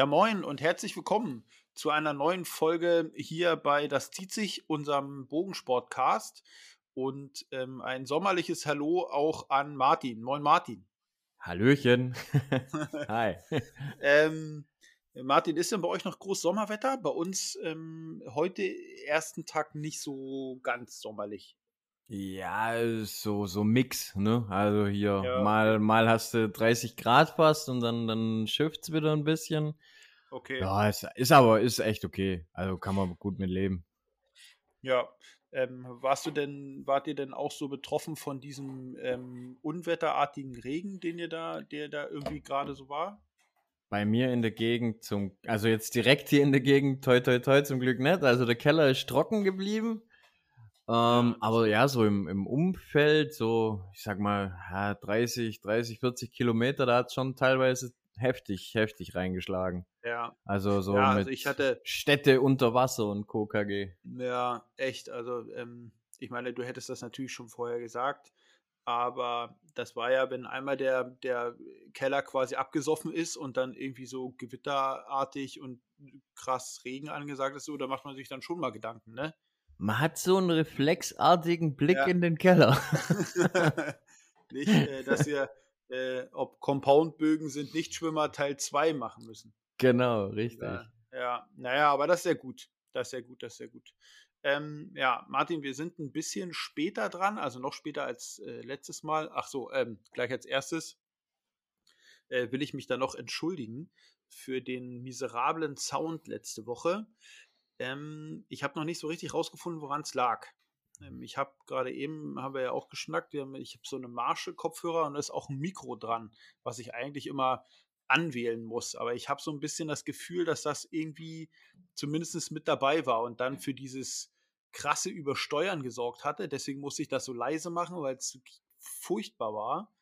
Ja, moin und herzlich willkommen zu einer neuen Folge hier bei Das zieht sich, unserem Bogensportcast. Und ähm, ein sommerliches Hallo auch an Martin. Moin, Martin. Hallöchen. Hi. ähm, Martin, ist denn bei euch noch groß Sommerwetter? Bei uns ähm, heute ersten Tag nicht so ganz sommerlich. Ja, so, so Mix, ne? Also hier, ja. mal, mal hast du 30 Grad fast und dann, dann schifft's wieder ein bisschen. Okay. Ja, ist, ist aber, ist echt okay. Also kann man gut mit leben. Ja. Ähm, warst du denn, wart ihr denn auch so betroffen von diesem ähm, unwetterartigen Regen, den ihr da, der da irgendwie gerade so war? Bei mir in der Gegend zum, also jetzt direkt hier in der Gegend, toi toi toi zum Glück nicht. Also der Keller ist trocken geblieben. Ähm, aber ja, so im, im Umfeld, so, ich sag mal, ja, 30, 30, 40 Kilometer, da hat schon teilweise heftig, heftig reingeschlagen. Ja. Also so ja, also ich hatte Städte unter Wasser und KKG. Ja, echt. Also ähm, ich meine, du hättest das natürlich schon vorher gesagt, aber das war ja, wenn einmal der, der Keller quasi abgesoffen ist und dann irgendwie so gewitterartig und krass Regen angesagt ist, so, da macht man sich dann schon mal Gedanken, ne? Man hat so einen reflexartigen Blick ja. in den Keller. nicht, äh, dass wir, äh, ob Compoundbögen sind Nichtschwimmer Teil 2 machen müssen. Genau, richtig. Ja, ja, naja, aber das ist sehr gut. Das ist sehr gut, das ist sehr gut. Ähm, ja, Martin, wir sind ein bisschen später dran, also noch später als äh, letztes Mal. Ach so, ähm, gleich als erstes äh, will ich mich da noch entschuldigen für den miserablen Sound letzte Woche. Ähm, ich habe noch nicht so richtig rausgefunden, woran es lag. Ähm, ich habe gerade eben, haben wir ja auch geschnackt, haben, ich habe so eine Marshall-Kopfhörer und da ist auch ein Mikro dran, was ich eigentlich immer anwählen muss. Aber ich habe so ein bisschen das Gefühl, dass das irgendwie zumindest mit dabei war und dann für dieses krasse Übersteuern gesorgt hatte. Deswegen musste ich das so leise machen, weil es furchtbar war.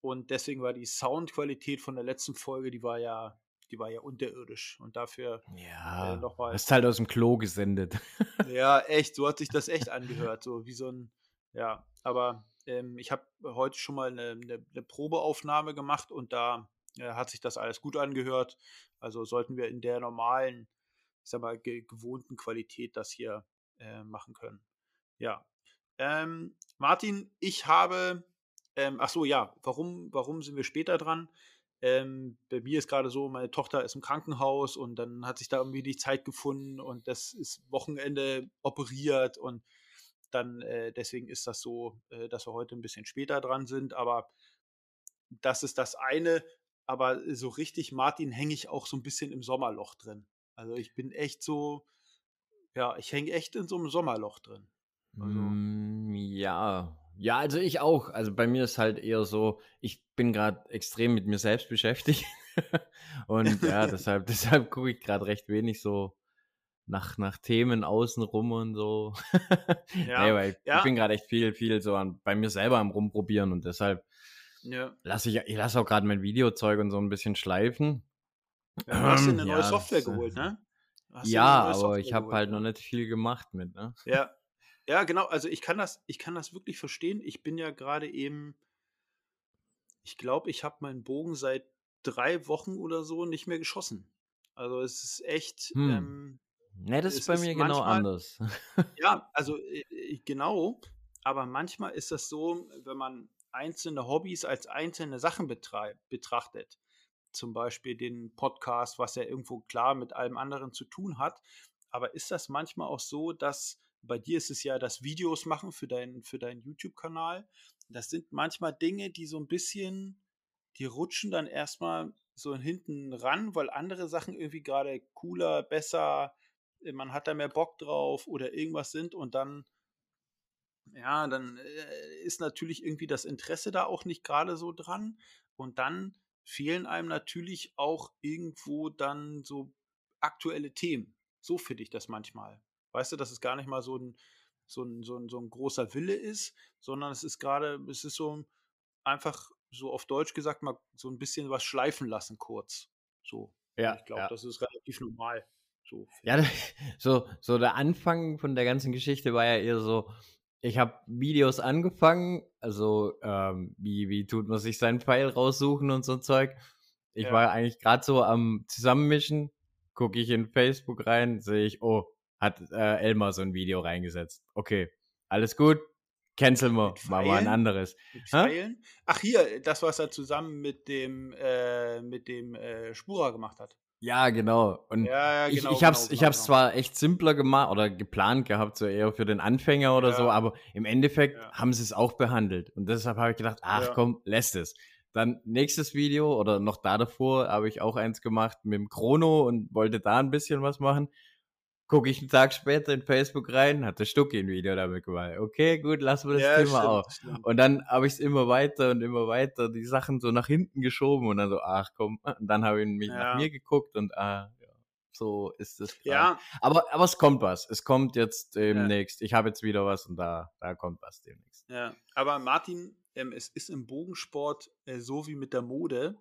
Und deswegen war die Soundqualität von der letzten Folge, die war ja die war ja unterirdisch. Und dafür äh, ja, äh, nochmal. Ist halt aus dem Klo gesendet. ja, echt, so hat sich das echt angehört. So wie so ein, ja, aber ähm, ich habe heute schon mal eine, eine, eine, Probeaufnahme gemacht und da äh, hat sich das alles gut angehört. Also sollten wir in der normalen, ich sag mal, ge gewohnten Qualität das hier äh, machen können. Ja. Ähm, Martin, ich habe, ähm, ach so, ja, warum, warum sind wir später dran? Ähm, bei mir ist gerade so, meine Tochter ist im Krankenhaus und dann hat sich da irgendwie die Zeit gefunden und das ist Wochenende operiert und dann äh, deswegen ist das so, äh, dass wir heute ein bisschen später dran sind, aber das ist das eine, aber so richtig Martin hänge ich auch so ein bisschen im Sommerloch drin. Also ich bin echt so, ja, ich hänge echt in so einem Sommerloch drin. Also, mm, ja, ja, also ich auch. Also bei mir ist halt eher so, ich bin gerade extrem mit mir selbst beschäftigt. und ja, deshalb, deshalb gucke ich gerade recht wenig so nach, nach Themen außenrum und so. ja, nee, weil ja. ich bin gerade echt viel, viel so an, bei mir selber am rumprobieren und deshalb ja. lasse ich, ich lasse auch gerade mein Videozeug und so ein bisschen schleifen. Ja, du hast dir eine neue Software geholt, ne? Ja, aber ich habe halt noch nicht viel gemacht mit, ne? Ja, ja, genau. Also ich kann das, ich kann das wirklich verstehen. Ich bin ja gerade eben, ich glaube, ich habe meinen Bogen seit drei Wochen oder so nicht mehr geschossen. Also es ist echt. Hm. Ähm, ne, das ist bei mir genau manchmal, anders. ja, also äh, genau. Aber manchmal ist das so, wenn man einzelne Hobbys als einzelne Sachen betrachtet, zum Beispiel den Podcast, was ja irgendwo klar mit allem anderen zu tun hat, aber ist das manchmal auch so, dass bei dir ist es ja das Videos machen für, dein, für deinen YouTube-Kanal. Das sind manchmal Dinge, die so ein bisschen, die rutschen dann erstmal so hinten ran, weil andere Sachen irgendwie gerade cooler, besser, äh, man hat da mehr Bock drauf oder irgendwas sind und dann, ja, dann äh, ist natürlich irgendwie das Interesse da auch nicht gerade so dran und dann fehlen einem natürlich auch irgendwo dann so aktuelle Themen. So finde ich das manchmal. Weißt du, dass es gar nicht mal so ein, so ein, so ein, so ein großer Wille ist, sondern es ist gerade, es ist so einfach so auf Deutsch gesagt mal so ein bisschen was schleifen lassen kurz. So. Ja. Ich glaube, ja. das ist relativ normal. So. Ja, so, so der Anfang von der ganzen Geschichte war ja eher so, ich habe Videos angefangen, also ähm, wie, wie tut man sich seinen Pfeil raussuchen und so Zeug. Ich Ja. war eigentlich gerade so am Zusammenmischen, gucke ich in Facebook rein, sehe ich, oh, hat äh, Elmar so ein Video reingesetzt. Okay, alles gut, Mit machen wir ein anderes. Ach hier, das, was er zusammen mit dem, äh, mit dem äh, Spura gemacht hat. Ja, genau. Und Ja, ja, ich, genau, ich hab's, genau, ich genau, hab's genau. zwar echt simpler gemacht oder geplant gehabt, so eher für den Anfänger oder Ja. so, aber im Endeffekt haben sie es auch behandelt. Und deshalb habe ich gedacht, ach komm, lässt es. Dann nächstes Video oder noch da davor habe ich auch eins gemacht mit dem Chrono und wollte da ein bisschen was machen. Gucke ich einen Tag später in Facebook rein, hatte Stucki ein Video damit gemacht. Okay, gut, lassen wir das Ja, Thema stimmt. Und dann habe ich es immer weiter und immer weiter die Sachen so nach hinten geschoben und dann so, ach komm. Und dann habe ich mich Ja. nach mir geguckt und ah, ja, so ist es. Ja, Aber, aber es kommt was. Es kommt jetzt demnächst. Ich habe jetzt wieder was und da, da kommt was demnächst. Ja, aber Martin, ähm, es ist im Bogensport äh, so wie mit der Mode.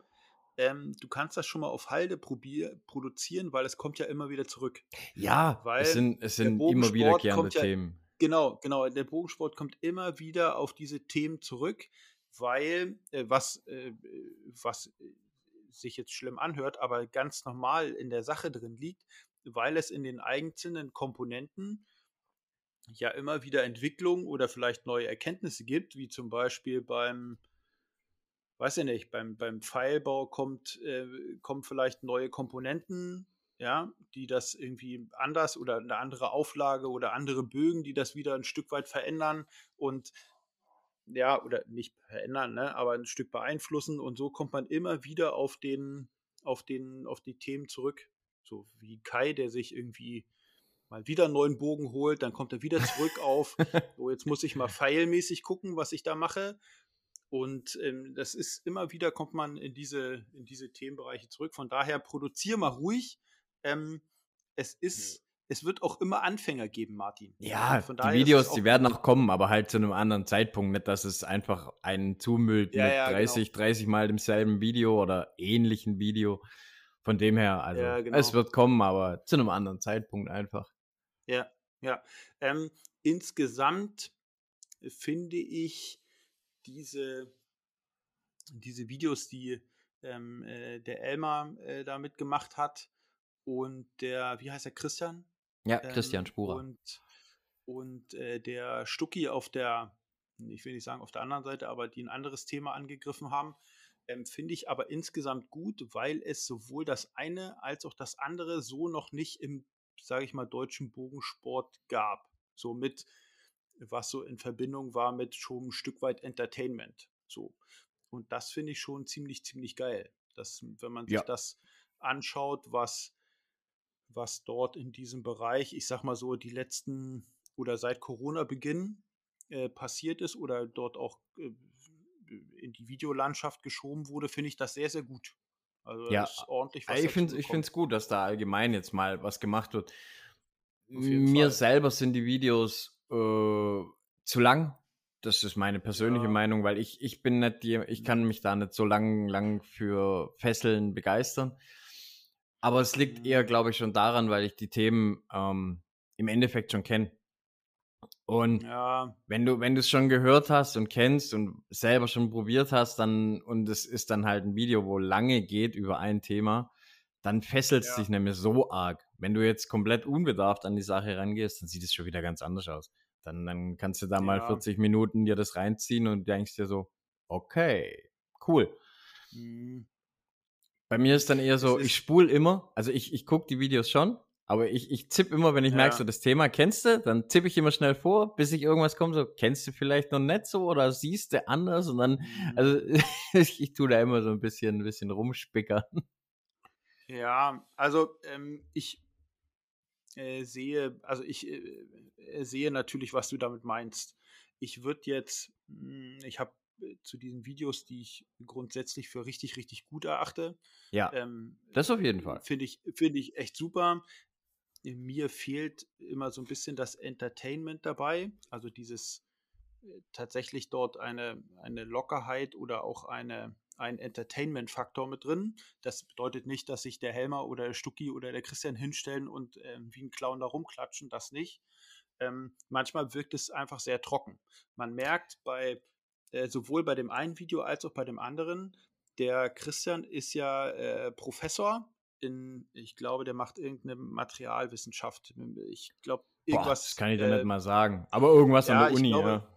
Ähm, du kannst das schon mal auf Halde probier produzieren, weil es kommt ja immer wieder zurück. Ja, Weil es sind, es sind immer wiederkehrende ja- Themen. Genau, genau. Der Bogensport kommt immer wieder auf diese Themen zurück, weil äh, was, äh, was äh, sich jetzt schlimm anhört, aber ganz normal in der Sache drin liegt, weil es in den einzelnen Komponenten ja immer wieder Entwicklungen oder vielleicht neue Erkenntnisse gibt, wie zum Beispiel beim, weiß ich nicht, beim, beim Pfeilbau kommt, äh, kommen vielleicht neue Komponenten, ja, die das irgendwie anders oder eine andere Auflage oder andere Bögen, die das wieder ein Stück weit verändern und ja, oder nicht verändern, ne, aber ein Stück beeinflussen und so kommt man immer wieder auf den, auf den, auf die Themen zurück. So wie Kai, der sich irgendwie mal wieder einen neuen Bogen holt, dann kommt er wieder zurück auf, so jetzt muss ich mal pfeilmäßig gucken, was ich da mache. Und ähm, das ist immer wieder, kommt man in diese, in diese Themenbereiche zurück. Von daher produziere mal ruhig. Ähm, es ist, es wird auch immer Anfänger geben, Martin. Ja, Von die Videos, die auch werden noch kommen, aber halt zu einem anderen Zeitpunkt. Nicht, dass es einfach einen zumüllt Ja, mit ja, genau. 30, 30 Mal demselben Video oder ähnlichen Video. Von dem her, also Ja, genau. es wird kommen, aber zu einem anderen Zeitpunkt einfach. Ja, ja. Ähm, insgesamt finde ich diese, diese Videos, die ähm, äh, der Elmar äh, da mitgemacht hat und der, wie heißt der, Christian? Ja, Christian Ähm, Spurer. Und, und äh, der Stucki auf der, ich will nicht sagen auf der anderen Seite, aber die ein anderes Thema angegriffen haben, ähm, finde ich aber insgesamt gut, weil es sowohl das eine als auch das andere so noch nicht im, sage ich mal, deutschen Bogensport gab. So mit, was so in Verbindung war mit schon ein Stück weit Entertainment. So. Und das finde ich schon ziemlich, ziemlich geil. Dass, wenn man sich Ja. das anschaut, was, was dort in diesem Bereich, ich sag mal so, die letzten oder seit Corona-Beginn äh, passiert ist oder dort auch äh, in die Videolandschaft geschoben wurde, finde ich das sehr, sehr gut. Also Ja, ist ordentlich was ich finde es gut, dass da allgemein jetzt mal was gemacht wird. Mir Fall. selber sind die Videos äh, zu lang. Das ist meine persönliche Ja. Mhm. Meinung, weil ich, ich bin nicht, die, ich kann mich da nicht so lang, lang für Fesseln begeistern. Aber es liegt eher, Mhm. glaube ich, schon daran, weil ich die Themen ähm, im Endeffekt schon kenne. Und Ja, wenn du, wenn du es schon gehört hast und kennst und selber schon probiert hast, dann, und es ist dann halt ein Video, wo lange geht über ein Thema, dann fesselt es Ja. dich nämlich so arg. Wenn du jetzt komplett unbedarft an die Sache rangehst, dann sieht es schon wieder ganz anders aus. Dann, dann kannst du da mal Ja. 40 Minuten dir das reinziehen und denkst dir so, okay, cool. mhm. Bei mir ist dann eher so, ich spule immer, also ich, ich gucke die Videos schon, aber ich, ich zipp immer, wenn ich merke, Ja. so das Thema kennst du, dann tippe ich immer schnell vor, bis ich irgendwas komme, so kennst du vielleicht noch nicht so oder siehst du anders und dann, Mhm. also ich, ich tue da immer so ein bisschen, ein bisschen rumspickern. Ja, also ähm, ich äh, sehe, also ich äh, äh, sehe natürlich, was du damit meinst. Ich würde jetzt, mh, ich habe äh, zu diesen Videos, die ich grundsätzlich für richtig, richtig gut erachte, Ja, ähm, das auf jeden Fall. Finde ich, finde ich echt super. Mir fehlt immer so ein bisschen das Entertainment dabei, also dieses tatsächlich dort eine, eine Lockerheit oder auch eine, ein Entertainment-Faktor mit drin. Das bedeutet nicht, dass sich der Helmer oder der Stucki oder der Christian hinstellen und ähm, wie ein Clown da rumklatschen, das nicht. Ähm, manchmal wirkt es einfach sehr trocken. Man merkt bei äh, sowohl bei dem einen Video als auch bei dem anderen, der Christian ist ja äh, Professor in, ich glaube, der macht irgendeine Materialwissenschaft. Ich glaube, irgendwas. Boah, das kann ich dir äh, nicht mal sagen. Aber irgendwas ja, an der Uni, glaube, ja.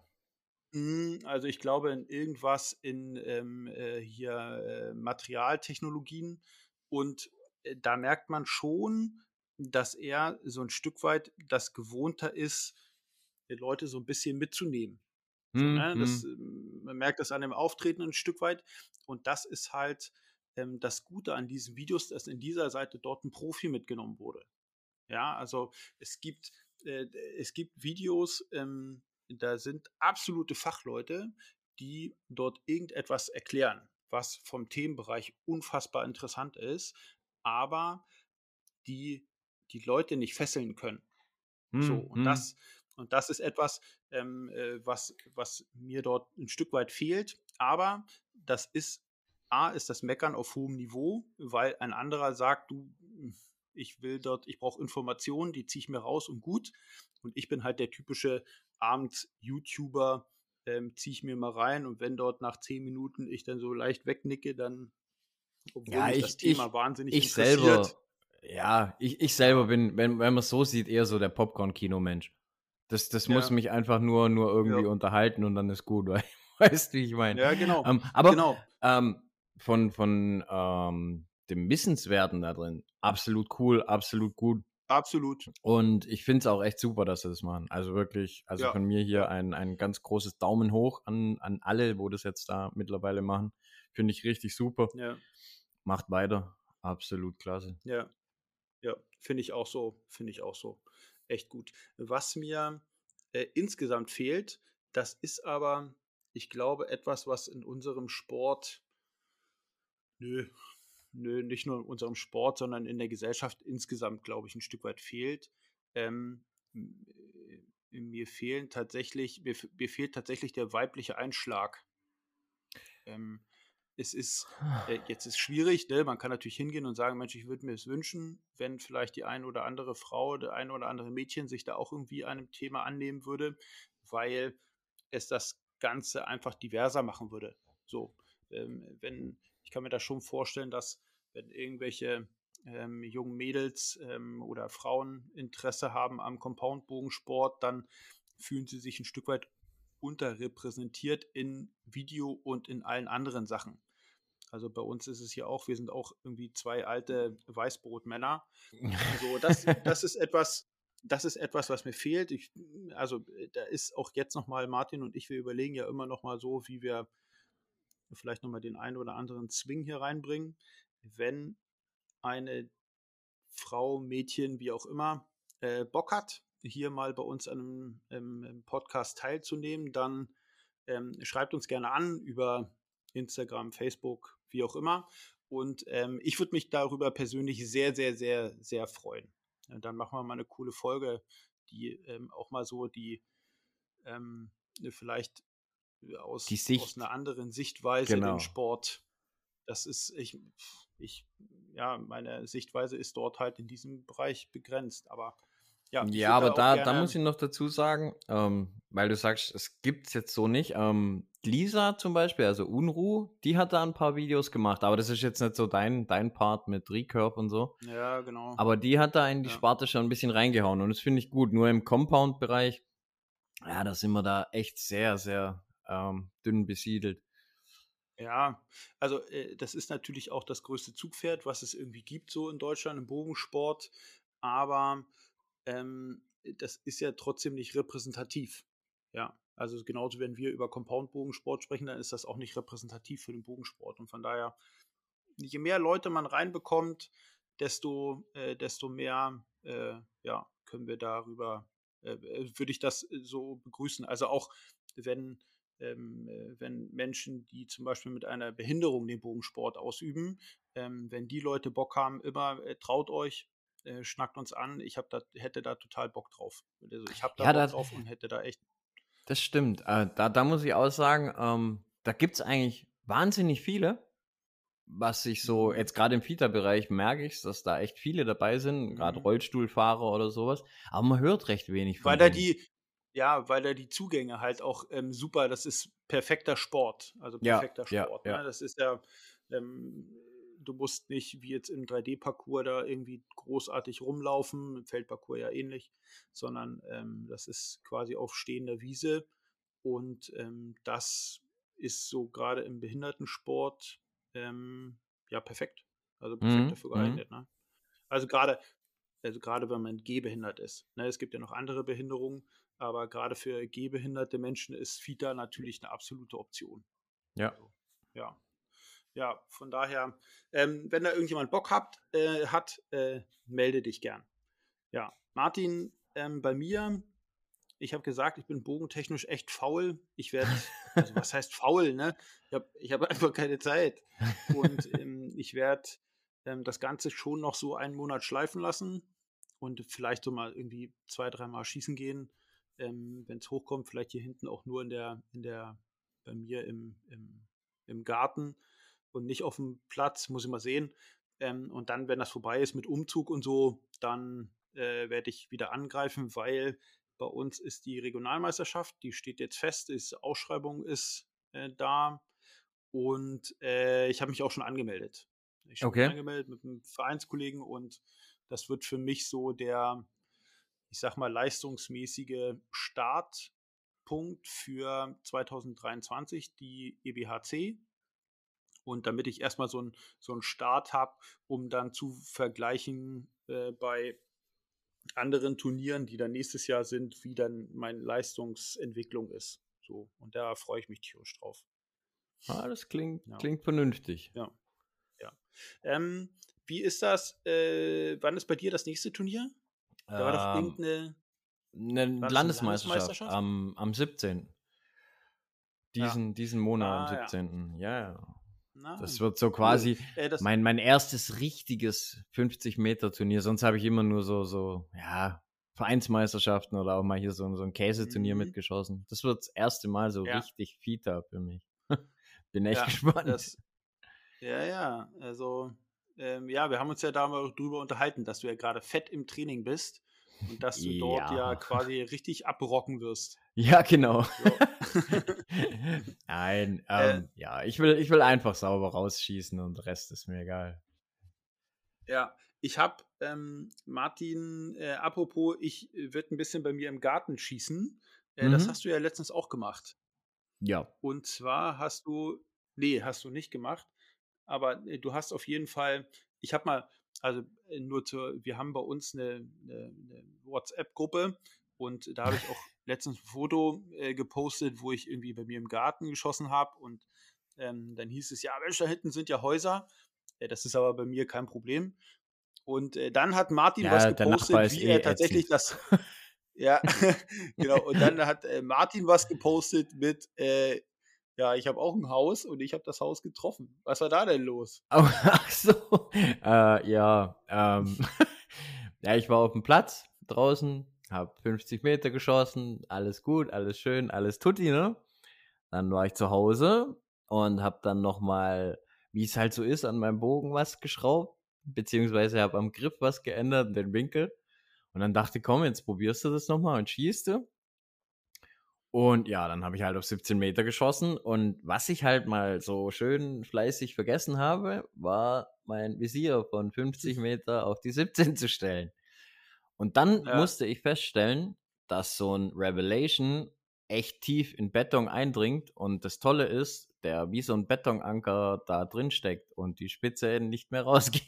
Hm, also ich glaube in irgendwas in ähm, äh, hier äh, Materialtechnologien und äh, da merkt man schon, dass er so ein Stück weit das gewohnter ist, Leute so ein bisschen mitzunehmen. So, ne? das, Mhm. ähm, man merkt das an dem Auftreten ein Stück weit und das ist halt ähm, das Gute an diesen Videos, dass in dieser Seite dort ein Profi mitgenommen wurde. Ja, also es gibt, äh, es gibt Videos, ähm, da sind absolute Fachleute, die dort irgendetwas erklären, was vom Themenbereich unfassbar interessant ist, aber die die Leute nicht fesseln können. So, und Mhm. das, und das ist etwas, ähm, äh, was, was mir dort ein Stück weit fehlt. Aber das ist, A, ist das Meckern auf hohem Niveau, weil ein anderer sagt, du, ich will dort, ich brauche Informationen, die ziehe ich mir raus und gut. Und ich bin halt der typische Abends-YouTuber, ähm, ziehe ich mir mal rein und wenn dort nach zehn Minuten ich dann so leicht wegnicke, dann, obwohl Ja, ich, das Thema ich, wahnsinnig ich interessiert. selber, ja, ich, ich selber bin, wenn, wenn man es so sieht, eher so der Popcorn-Kino-Mensch. Das, das muss ja, mich einfach nur, nur irgendwie ja, unterhalten und dann ist gut, weil, weißt du, wie ich meine. ja, genau, Ähm, aber genau. ähm, von, von ähm, dem Wissenswerten da drin, absolut cool, absolut gut. Absolut. Und ich finde es auch echt super, dass sie das machen. Also wirklich, also Ja, von mir hier ein, ein ganz großes Daumen hoch an, an alle, wo das jetzt da mittlerweile machen. Finde ich richtig super. ja, Macht weiter. Absolut klasse. ja, ja. Finde ich auch so. Finde ich auch so. Echt gut. Was mir äh, insgesamt fehlt, das ist aber, ich glaube, etwas, was in unserem Sport, nö, nö, nicht nur in unserem Sport, sondern in der Gesellschaft insgesamt, glaube ich, ein Stück weit fehlt. Ähm, äh, mir fehlen tatsächlich, mir, mir fehlt tatsächlich der weibliche Einschlag. Ähm, es ist, äh, jetzt ist schwierig, ne? Man kann natürlich hingehen und sagen, Mensch, ich würde mir es wünschen, wenn vielleicht die eine oder andere Frau, der eine oder andere Mädchen sich da auch irgendwie einem Thema annehmen würde, weil es das Ganze einfach diverser machen würde. So, ähm, wenn, ich kann mir das schon vorstellen, dass wenn irgendwelche ähm, jungen Mädels ähm, oder Frauen Interesse haben am Compoundbogensport, dann fühlen sie sich ein Stück weit unterrepräsentiert in Video und in allen anderen Sachen. Also bei uns ist es hier auch, wir sind auch irgendwie zwei alte Weißbrotmänner. So, das, das ist etwas, das ist etwas, was mir fehlt. Ich, also da ist auch jetzt nochmal Martin und ich, wir überlegen ja immer nochmal so, wie wir vielleicht nochmal den einen oder anderen Swing hier reinbringen. Wenn eine Frau, Mädchen, wie auch immer, äh, Bock hat, hier mal bei uns an einem Podcast teilzunehmen, dann ähm, schreibt uns gerne an über Instagram, Facebook, wie auch immer. Und ähm, ich würde mich darüber persönlich sehr, sehr, sehr, sehr freuen. Ja, dann machen wir mal eine coole Folge, die ähm, auch mal so die ähm, vielleicht aus, aus einer anderen Sichtweise den genau. Sport. Das ist, ich, ich, ja, meine Sichtweise ist dort halt in diesem Bereich begrenzt. Aber ja, Ja, aber da da, muss ich noch dazu sagen, ähm, weil du sagst, es gibt es jetzt so nicht. Ähm, Lisa zum Beispiel, also Unruh, die hat da ein paar Videos gemacht, aber das ist jetzt nicht so dein, dein Part mit Recurve und so. Ja, genau. Aber die hat da in die Ja. Sparte schon ein bisschen reingehauen und das finde ich gut. Nur im Compound-Bereich, ja, da sind wir da echt sehr, sehr ähm, dünn besiedelt. Ja, also äh, das ist natürlich auch das größte Zugpferd, was es irgendwie gibt, so in Deutschland im Bogensport. Aber ähm, das ist ja trotzdem nicht repräsentativ. Ja, also genauso, wenn wir über Compound-Bogensport sprechen, dann ist das auch nicht repräsentativ für den Bogensport. Und von daher, je mehr Leute man reinbekommt, desto, äh, desto mehr äh, ja, können wir darüber, äh, äh, würde ich das äh, so begrüßen. Also auch wenn, wenn Menschen, die zum Beispiel mit einer Behinderung den Bogensport ausüben, ähm, wenn die Leute Bock haben, immer äh, traut euch, äh, schnackt uns an. Ich hab da, hätte da total Bock drauf. Also ich habe da Ja, Bock da, drauf und hätte da echt. das stimmt. Äh, da, da muss ich auch sagen, ähm, da gibt es eigentlich wahnsinnig viele, was ich so, Mhm. jetzt gerade im Fita-Bereich merke ich dass da echt viele dabei sind, gerade Mhm. Rollstuhlfahrer oder sowas. Aber man hört recht wenig Weil von da denen. die, ja, weil da die Zugänge halt auch ähm, super, das ist perfekter Sport. Also Ja, perfekter ja, Sport. Ne? ja. Das ist ja, Ähm, du musst nicht wie jetzt im 3D-Parcours da irgendwie großartig rumlaufen, im Feldparcours ja ähnlich, sondern ähm, das ist quasi auf stehender Wiese und ähm, das ist so gerade im Behindertensport ähm, ja perfekt. Also perfekt Mhm. dafür Mhm. geeignet. Ne? Also gerade, also gerade wenn man gehbehindert ist. Ne? Es gibt ja noch andere Behinderungen, aber gerade für gehbehinderte Menschen ist FITA natürlich eine absolute Option. Ja. Also, ja. Ja, von daher, ähm, wenn da irgendjemand Bock habt, äh, hat, äh, melde dich gern. Ja, Martin, ähm, bei mir, ich habe gesagt, ich bin bogentechnisch echt faul. Ich werde, also was heißt faul, ne? Ich habe ich hab einfach keine Zeit. Und ähm, ich werde ähm, das Ganze schon noch so einen Monat schleifen lassen und vielleicht so mal irgendwie zwei, dreimal schießen gehen, ähm, wenn es hochkommt. Vielleicht hier hinten auch nur in der, in der, bei mir im, im, im Garten und nicht auf dem Platz, muss ich mal sehen. Ähm, und dann, wenn das vorbei ist mit Umzug und so, dann äh, werde ich wieder angreifen, weil bei uns ist die Regionalmeisterschaft, die steht jetzt fest, ist Ausschreibung ist äh, da und äh, ich habe mich auch schon angemeldet. Ich habe Okay. mich angemeldet mit einem Vereinskollegen und das wird für mich so der, ich sag mal, leistungsmäßige Startpunkt für 2023, die EBHC. Und damit ich erstmal so, ein, so einen Start habe, um dann zu vergleichen äh, bei anderen Turnieren, die dann nächstes Jahr sind, wie dann meine Leistungsentwicklung ist. So, und da freue ich mich tierisch drauf. Ah, das klingt, Ja. klingt vernünftig. Ja. ja. Ähm, wie ist das? Äh, wann ist bei dir das nächste Turnier? Da war doch Ähm, irgendeine. eine das Landesmeisterschaft Landesmeisterschaft? am, am 17. Ja. Diesen, diesen Monat Ah, am ja. 17. Ja, ja. Na, Das wird so quasi Äh, mein, mein erstes richtiges 50-Meter-Turnier. Sonst habe ich immer nur so, so, ja, Vereinsmeisterschaften oder auch mal hier so, so ein Käseturnier Mhm. mitgeschossen. Das wird das erste Mal so Ja. richtig Fita für mich. Bin echt Ja, gespannt. das, ja, ja. Also, ähm, ja, wir haben uns ja da mal drüber unterhalten, dass du ja gerade fett im Training bist und dass du dort ja Ja. quasi richtig abrocken wirst. Ja, genau. Ja. Nein, Äh, ähm, ja, ich will, ich will einfach sauber rausschießen und der Rest ist mir egal. Ja, ich habe ähm, Martin, äh, apropos, ich äh, werde ein bisschen bei mir im Garten schießen. Äh, Das Mhm. hast du ja letztens auch gemacht. Ja. Und zwar hast du, nee, hast du nicht gemacht, aber äh, du hast auf jeden Fall, ich habe mal, also äh, nur zur, wir haben bei uns eine, eine, eine WhatsApp-Gruppe und da habe ich auch letztens ein Foto äh, gepostet, wo ich irgendwie bei mir im Garten geschossen habe und ähm, dann hieß es, ja, Mensch, da hinten sind ja Häuser. Äh, das ist aber bei mir kein Problem. Und äh, dann hat Martin Ja, was gepostet, wie eh er tatsächlich ätzend. das, ja, genau. Und dann hat äh, Martin was gepostet mit, äh, ja, ich habe auch ein Haus und ich habe das Haus getroffen. Was war da denn los? Ach so. Äh, ja, ähm, ja, ich war auf dem Platz draußen, habe 50 Meter geschossen, alles gut, alles schön, alles tutti, ne? Dann war ich zu Hause und habe dann nochmal, wie es halt so ist, an meinem Bogen was geschraubt, beziehungsweise habe am Griff was geändert, den Winkel. Und dann dachte, komm, jetzt probierst du das nochmal und schießt du. Und ja, dann habe ich halt auf 17 Meter geschossen. Und was ich halt mal so schön fleißig vergessen habe, war mein Visier von 50 Meter auf die 17 zu stellen. Und dann Ja. musste ich feststellen, dass so ein Revelation echt tief in Beton eindringt. Und das Tolle ist, der wie so ein Betonanker da drin steckt und die Spitze nicht mehr rausgeht.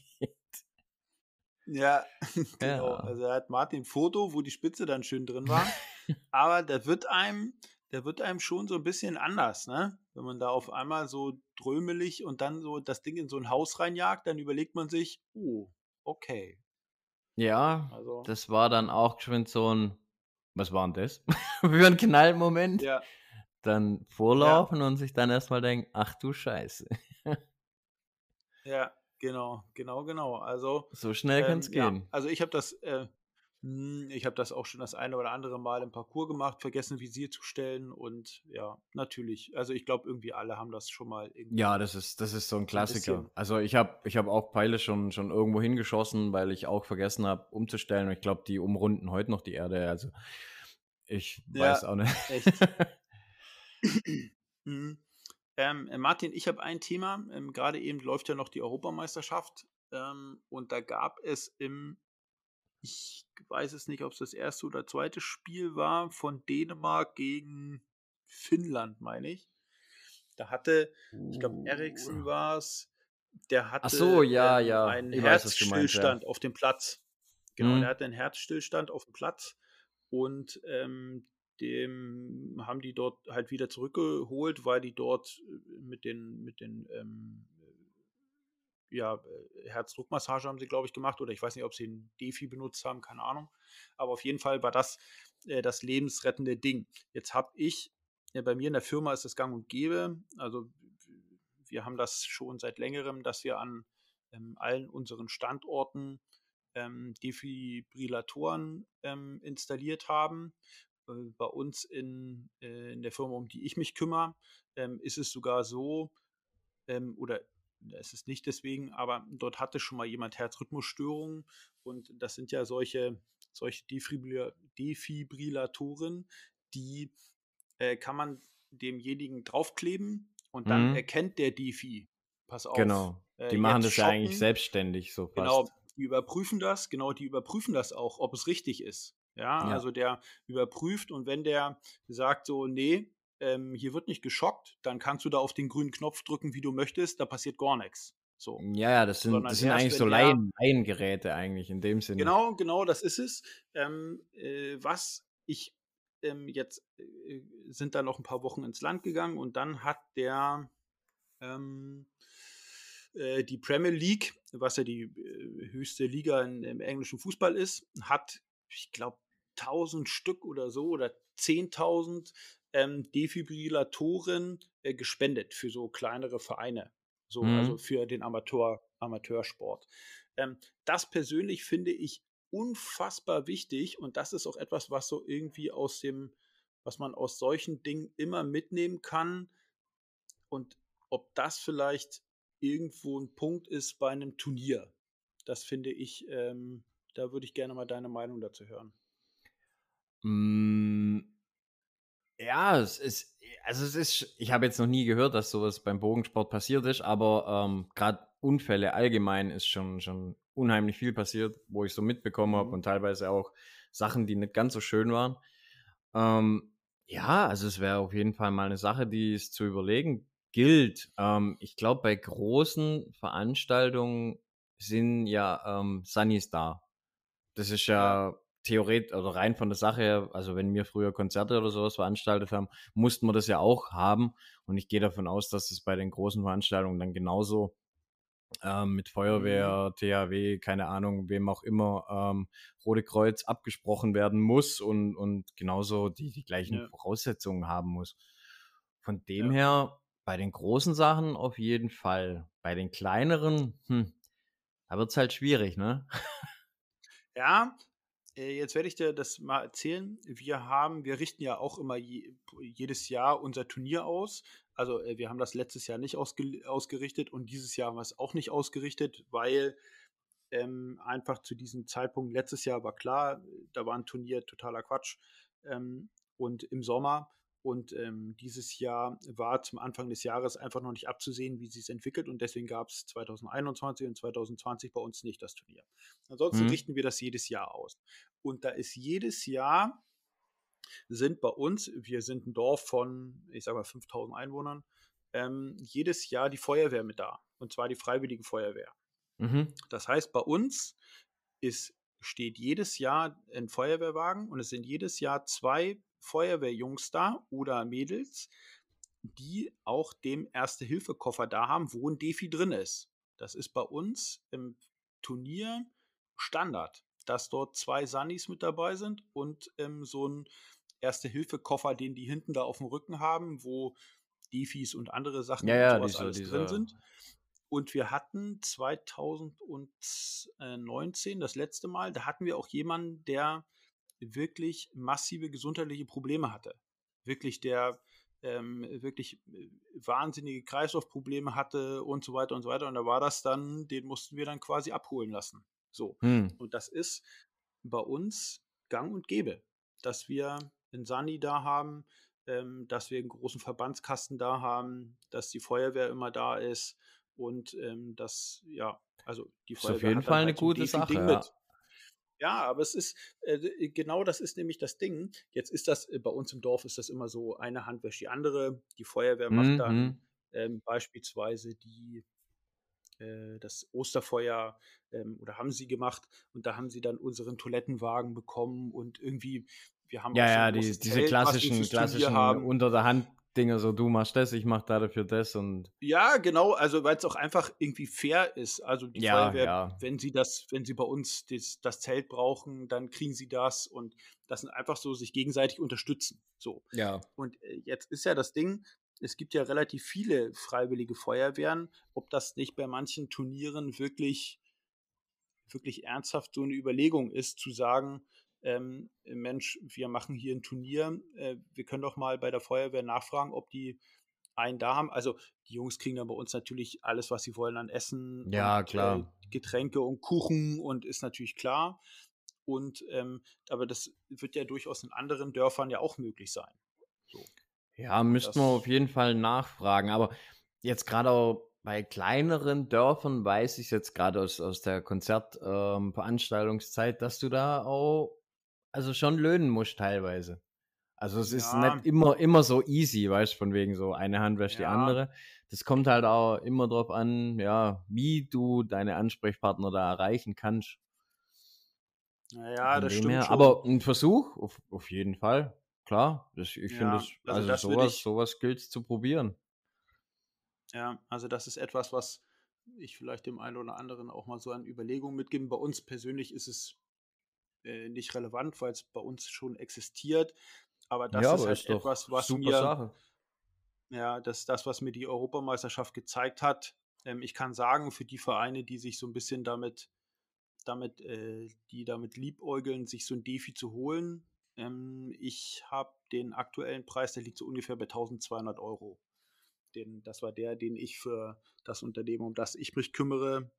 Ja, genau. Ja. Also er hat Martin ein Foto, wo die Spitze dann schön drin war. Aber der wird einem, der wird einem schon so ein bisschen anders, ne? Wenn man da auf einmal so drömelig und dann so das Ding in so ein Haus reinjagt, dann überlegt man sich, oh, okay. Ja, Also, das war dann auch schon so ein, was war denn das? Für ein Knallmoment. ja, Dann vorlaufen und sich dann erstmal denken, ach du Scheiße. ja, genau, genau, genau. Also, So schnell kann es ähm, ja, gehen. also ich habe das, äh, ich habe das auch schon das eine oder andere Mal im Parcours gemacht, vergessen Visier zu stellen und ja, natürlich. Also ich glaube, irgendwie alle haben das schon mal irgendwie. Ja, das ist, das ist so ein Klassiker. bisschen. Also ich habe ich hab auch Pfeile schon, schon irgendwo hingeschossen, weil ich auch vergessen habe umzustellen. Und ich glaube, die umrunden heute noch die Erde. Also ich Ja, weiß auch nicht. echt. Mhm. Ähm, äh, Martin, ich habe ein Thema. Ähm, Gerade eben läuft ja noch die Europameisterschaft. Ähm, und da gab es im, ich weiß es nicht, ob es das erste oder zweite Spiel war, von Dänemark gegen Finnland, meine ich. Da hatte, ich glaube, Eriksen war es, der hatte so, ja, ähm, ja. einen Ich du meinst, Herzstillstand auf dem Platz. Genau, Mhm. der hatte einen Herzstillstand auf dem Platz und ähm, dem haben die dort halt wieder zurückgeholt, weil die dort äh, mit den, mit den ähm, ja, äh, Herzdruckmassage haben sie, glaube ich, gemacht. Oder ich weiß nicht, ob sie einen Defi benutzt haben, keine Ahnung. Aber auf jeden Fall war das äh, das lebensrettende Ding. Jetzt habe ich, ja, bei mir in der Firma ist es gang und gäbe. Also wir haben das schon seit längerem, dass wir an ähm, allen unseren Standorten ähm, Defibrillatoren ähm, installiert haben. Äh, bei uns in, äh, in der Firma, um die ich mich kümmere, ähm, ist es sogar so, ähm, oder es ist nicht deswegen, aber dort hatte schon mal jemand Herzrhythmusstörungen und das sind ja solche, solche Defibrilla Defibrillatoren, die äh, kann man demjenigen draufkleben und dann Mhm. erkennt der Defi, pass auf, Genau. äh, Die machen jetzt das ja eigentlich selbstständig so Genau, fast. die überprüfen das, genau, die überprüfen das auch, ob es richtig ist. Ja, Ja. also der überprüft und wenn der sagt so, nee, ähm, hier wird nicht geschockt, dann kannst du da auf den grünen Knopf drücken, wie du möchtest, da passiert gar nichts. So. Ja, ja, das sind, Sondern das sind eigentlich so Laien, Laiengeräte eigentlich in dem Sinne. Genau, genau, das ist es. Ähm, äh, was ich ähm, jetzt äh, sind da noch ein paar Wochen ins Land gegangen und dann hat der ähm, äh, die Premier League, was ja die äh, höchste Liga in, im englischen Fußball ist, hat, ich glaube, 1000 Stück oder so oder 10.000 ähm, Defibrillatoren äh, gespendet für so kleinere Vereine. So, Mhm. also für den Amateur, Amateursport. Ähm, das persönlich finde ich unfassbar wichtig und das ist auch etwas, was so irgendwie aus dem, was man aus solchen Dingen immer mitnehmen kann und ob das vielleicht irgendwo ein Punkt ist bei einem Turnier. Das finde ich, ähm, da würde ich gerne mal deine Meinung dazu hören. Mm, Ja, es ist, also es ist, ich habe jetzt noch nie gehört, dass sowas beim Bogensport passiert ist, aber ähm, gerade Unfälle allgemein ist schon, schon unheimlich viel passiert, wo ich so mitbekommen habe Mhm. und teilweise auch Sachen, die nicht ganz so schön waren. Ähm, ja, also es wäre auf jeden Fall mal eine Sache, die es zu überlegen gilt. Ähm, ich glaube, bei großen Veranstaltungen sind ja ähm, Sunnies da. Das ist ja, theoretisch oder rein von der Sache her, also wenn wir früher Konzerte oder sowas veranstaltet haben, mussten wir das ja auch haben. Und ich gehe davon aus, dass es bei den großen Veranstaltungen dann genauso ähm, mit Feuerwehr, THW, keine Ahnung, wem auch immer, ähm, Rote Kreuz abgesprochen werden muss und, und genauso die, die gleichen Ja. Voraussetzungen haben muss. Von dem Ja. her, bei den großen Sachen auf jeden Fall. Bei den kleineren, hm, da wird es halt schwierig, ne? Ja, jetzt werde ich dir das mal erzählen. Wir haben, wir richten ja auch immer je, jedes Jahr unser Turnier aus. Also äh, wir haben das letztes Jahr nicht ausge, ausgerichtet und dieses Jahr haben wir es auch nicht ausgerichtet, weil ähm, einfach zu diesem Zeitpunkt, letztes Jahr war klar, da war ein Turnier totaler Quatsch. Ähm, und im Sommer und ähm, dieses Jahr war zum Anfang des Jahres einfach noch nicht abzusehen, wie sich es entwickelt. Und deswegen gab es 2021 und 2020 bei uns nicht das Turnier. Ansonsten Mhm. richten wir das jedes Jahr aus. Und da ist jedes Jahr, sind bei uns, wir sind ein Dorf von, ich sage mal, 5000 Einwohnern, ähm, jedes Jahr die Feuerwehr mit da. Und zwar die Freiwillige Feuerwehr. Mhm. Das heißt, bei uns ist, steht jedes Jahr ein Feuerwehrwagen und es sind jedes Jahr zwei Feuerwehrjungs da oder Mädels, die auch dem Erste-Hilfe-Koffer da haben, wo ein Defi drin ist. Das ist bei uns im Turnier Standard, dass dort zwei Sunnis mit dabei sind und ähm, so ein Erste-Hilfe-Koffer, den die hinten da auf dem Rücken haben, wo Defis und andere Sachen Ja, ja, und sowas dieser, alles dieser, drin sind. Und wir hatten 2019, das letzte Mal, da hatten wir auch jemanden, der wirklich massive gesundheitliche Probleme hatte. Wirklich, der ähm, wirklich äh, wahnsinnige Kreislaufprobleme hatte und so weiter und so weiter. Und da war das dann, den mussten wir dann quasi abholen lassen. So. Hm. Und das ist bei uns gang und gäbe, dass wir einen Sani da haben, ähm, dass wir einen großen Verbandskasten da haben, dass die Feuerwehr immer da ist und ähm, dass, ja, also die Feuerwehr. Ist auf jeden Fall halt eine gute Sache. Ja. Ja, aber es ist, äh, genau das ist nämlich das Ding. Jetzt ist das, äh, bei uns im Dorf ist das immer so, eine Hand wäscht die andere. Die Feuerwehr macht mhm. dann ähm, beispielsweise die, äh, das Osterfeuer ähm, oder haben sie gemacht und da haben sie dann unseren Toilettenwagen bekommen und irgendwie, wir haben ja, ja, die, diese klassischen, klassischen unter der Hand Dinge, so du machst das, ich mach dafür das und. Ja, genau, also weil es auch einfach irgendwie fair ist. Also die ja, Feuerwehr, ja. wenn sie das, wenn sie bei uns das, das, Zelt brauchen, dann kriegen sie das und das sind einfach so sich gegenseitig unterstützen. So. Ja. Und äh, jetzt ist ja das Ding, es gibt ja relativ viele freiwillige Feuerwehren, ob das nicht bei manchen Turnieren wirklich, wirklich ernsthaft so eine Überlegung ist, zu sagen, ähm, Mensch, wir machen hier ein Turnier, äh, wir können doch mal bei der Feuerwehr nachfragen, ob die einen da haben. Also die Jungs kriegen dann bei uns natürlich alles, was sie wollen an Essen, ja, und, klar. Äh, Getränke und Kuchen und ist natürlich klar. Und ähm, aber das wird ja durchaus in anderen Dörfern ja auch möglich sein. So. Ja, müssten wir auf jeden Fall nachfragen. Aber jetzt gerade auch bei kleineren Dörfern weiß ich jetzt gerade aus, aus der Konzertveranstaltungszeit, ähm, dass du da auch also schon löhnen musst teilweise. Also es ist nicht immer, immer so easy, weißt du, von wegen so eine Hand wäscht die andere. Das kommt halt auch immer drauf an, ja, wie du deine Ansprechpartner da erreichen kannst. Naja, das stimmt. Schon. Aber ein Versuch, auf, auf jeden Fall. Klar, das, ich ja, finde das, also, also sowas, ich, sowas gilt zu probieren. Ja, also das ist etwas, was ich vielleicht dem einen oder anderen auch mal so an Überlegungen mitgeben. Bei uns persönlich ist es äh, nicht relevant, weil es bei uns schon existiert. Aber das ja, ist, aber halt etwas, was mir Sache. ja, das das, was mir die Europameisterschaft gezeigt hat. Ähm, ich kann sagen, für die Vereine, die sich so ein bisschen damit, damit, äh, die damit liebäugeln, sich so ein Defi zu holen, ähm, ich habe den aktuellen Preis, der liegt so ungefähr bei 1200 Euro. Den, das war der, den ich für das Unternehmen, um das ich mich kümmere,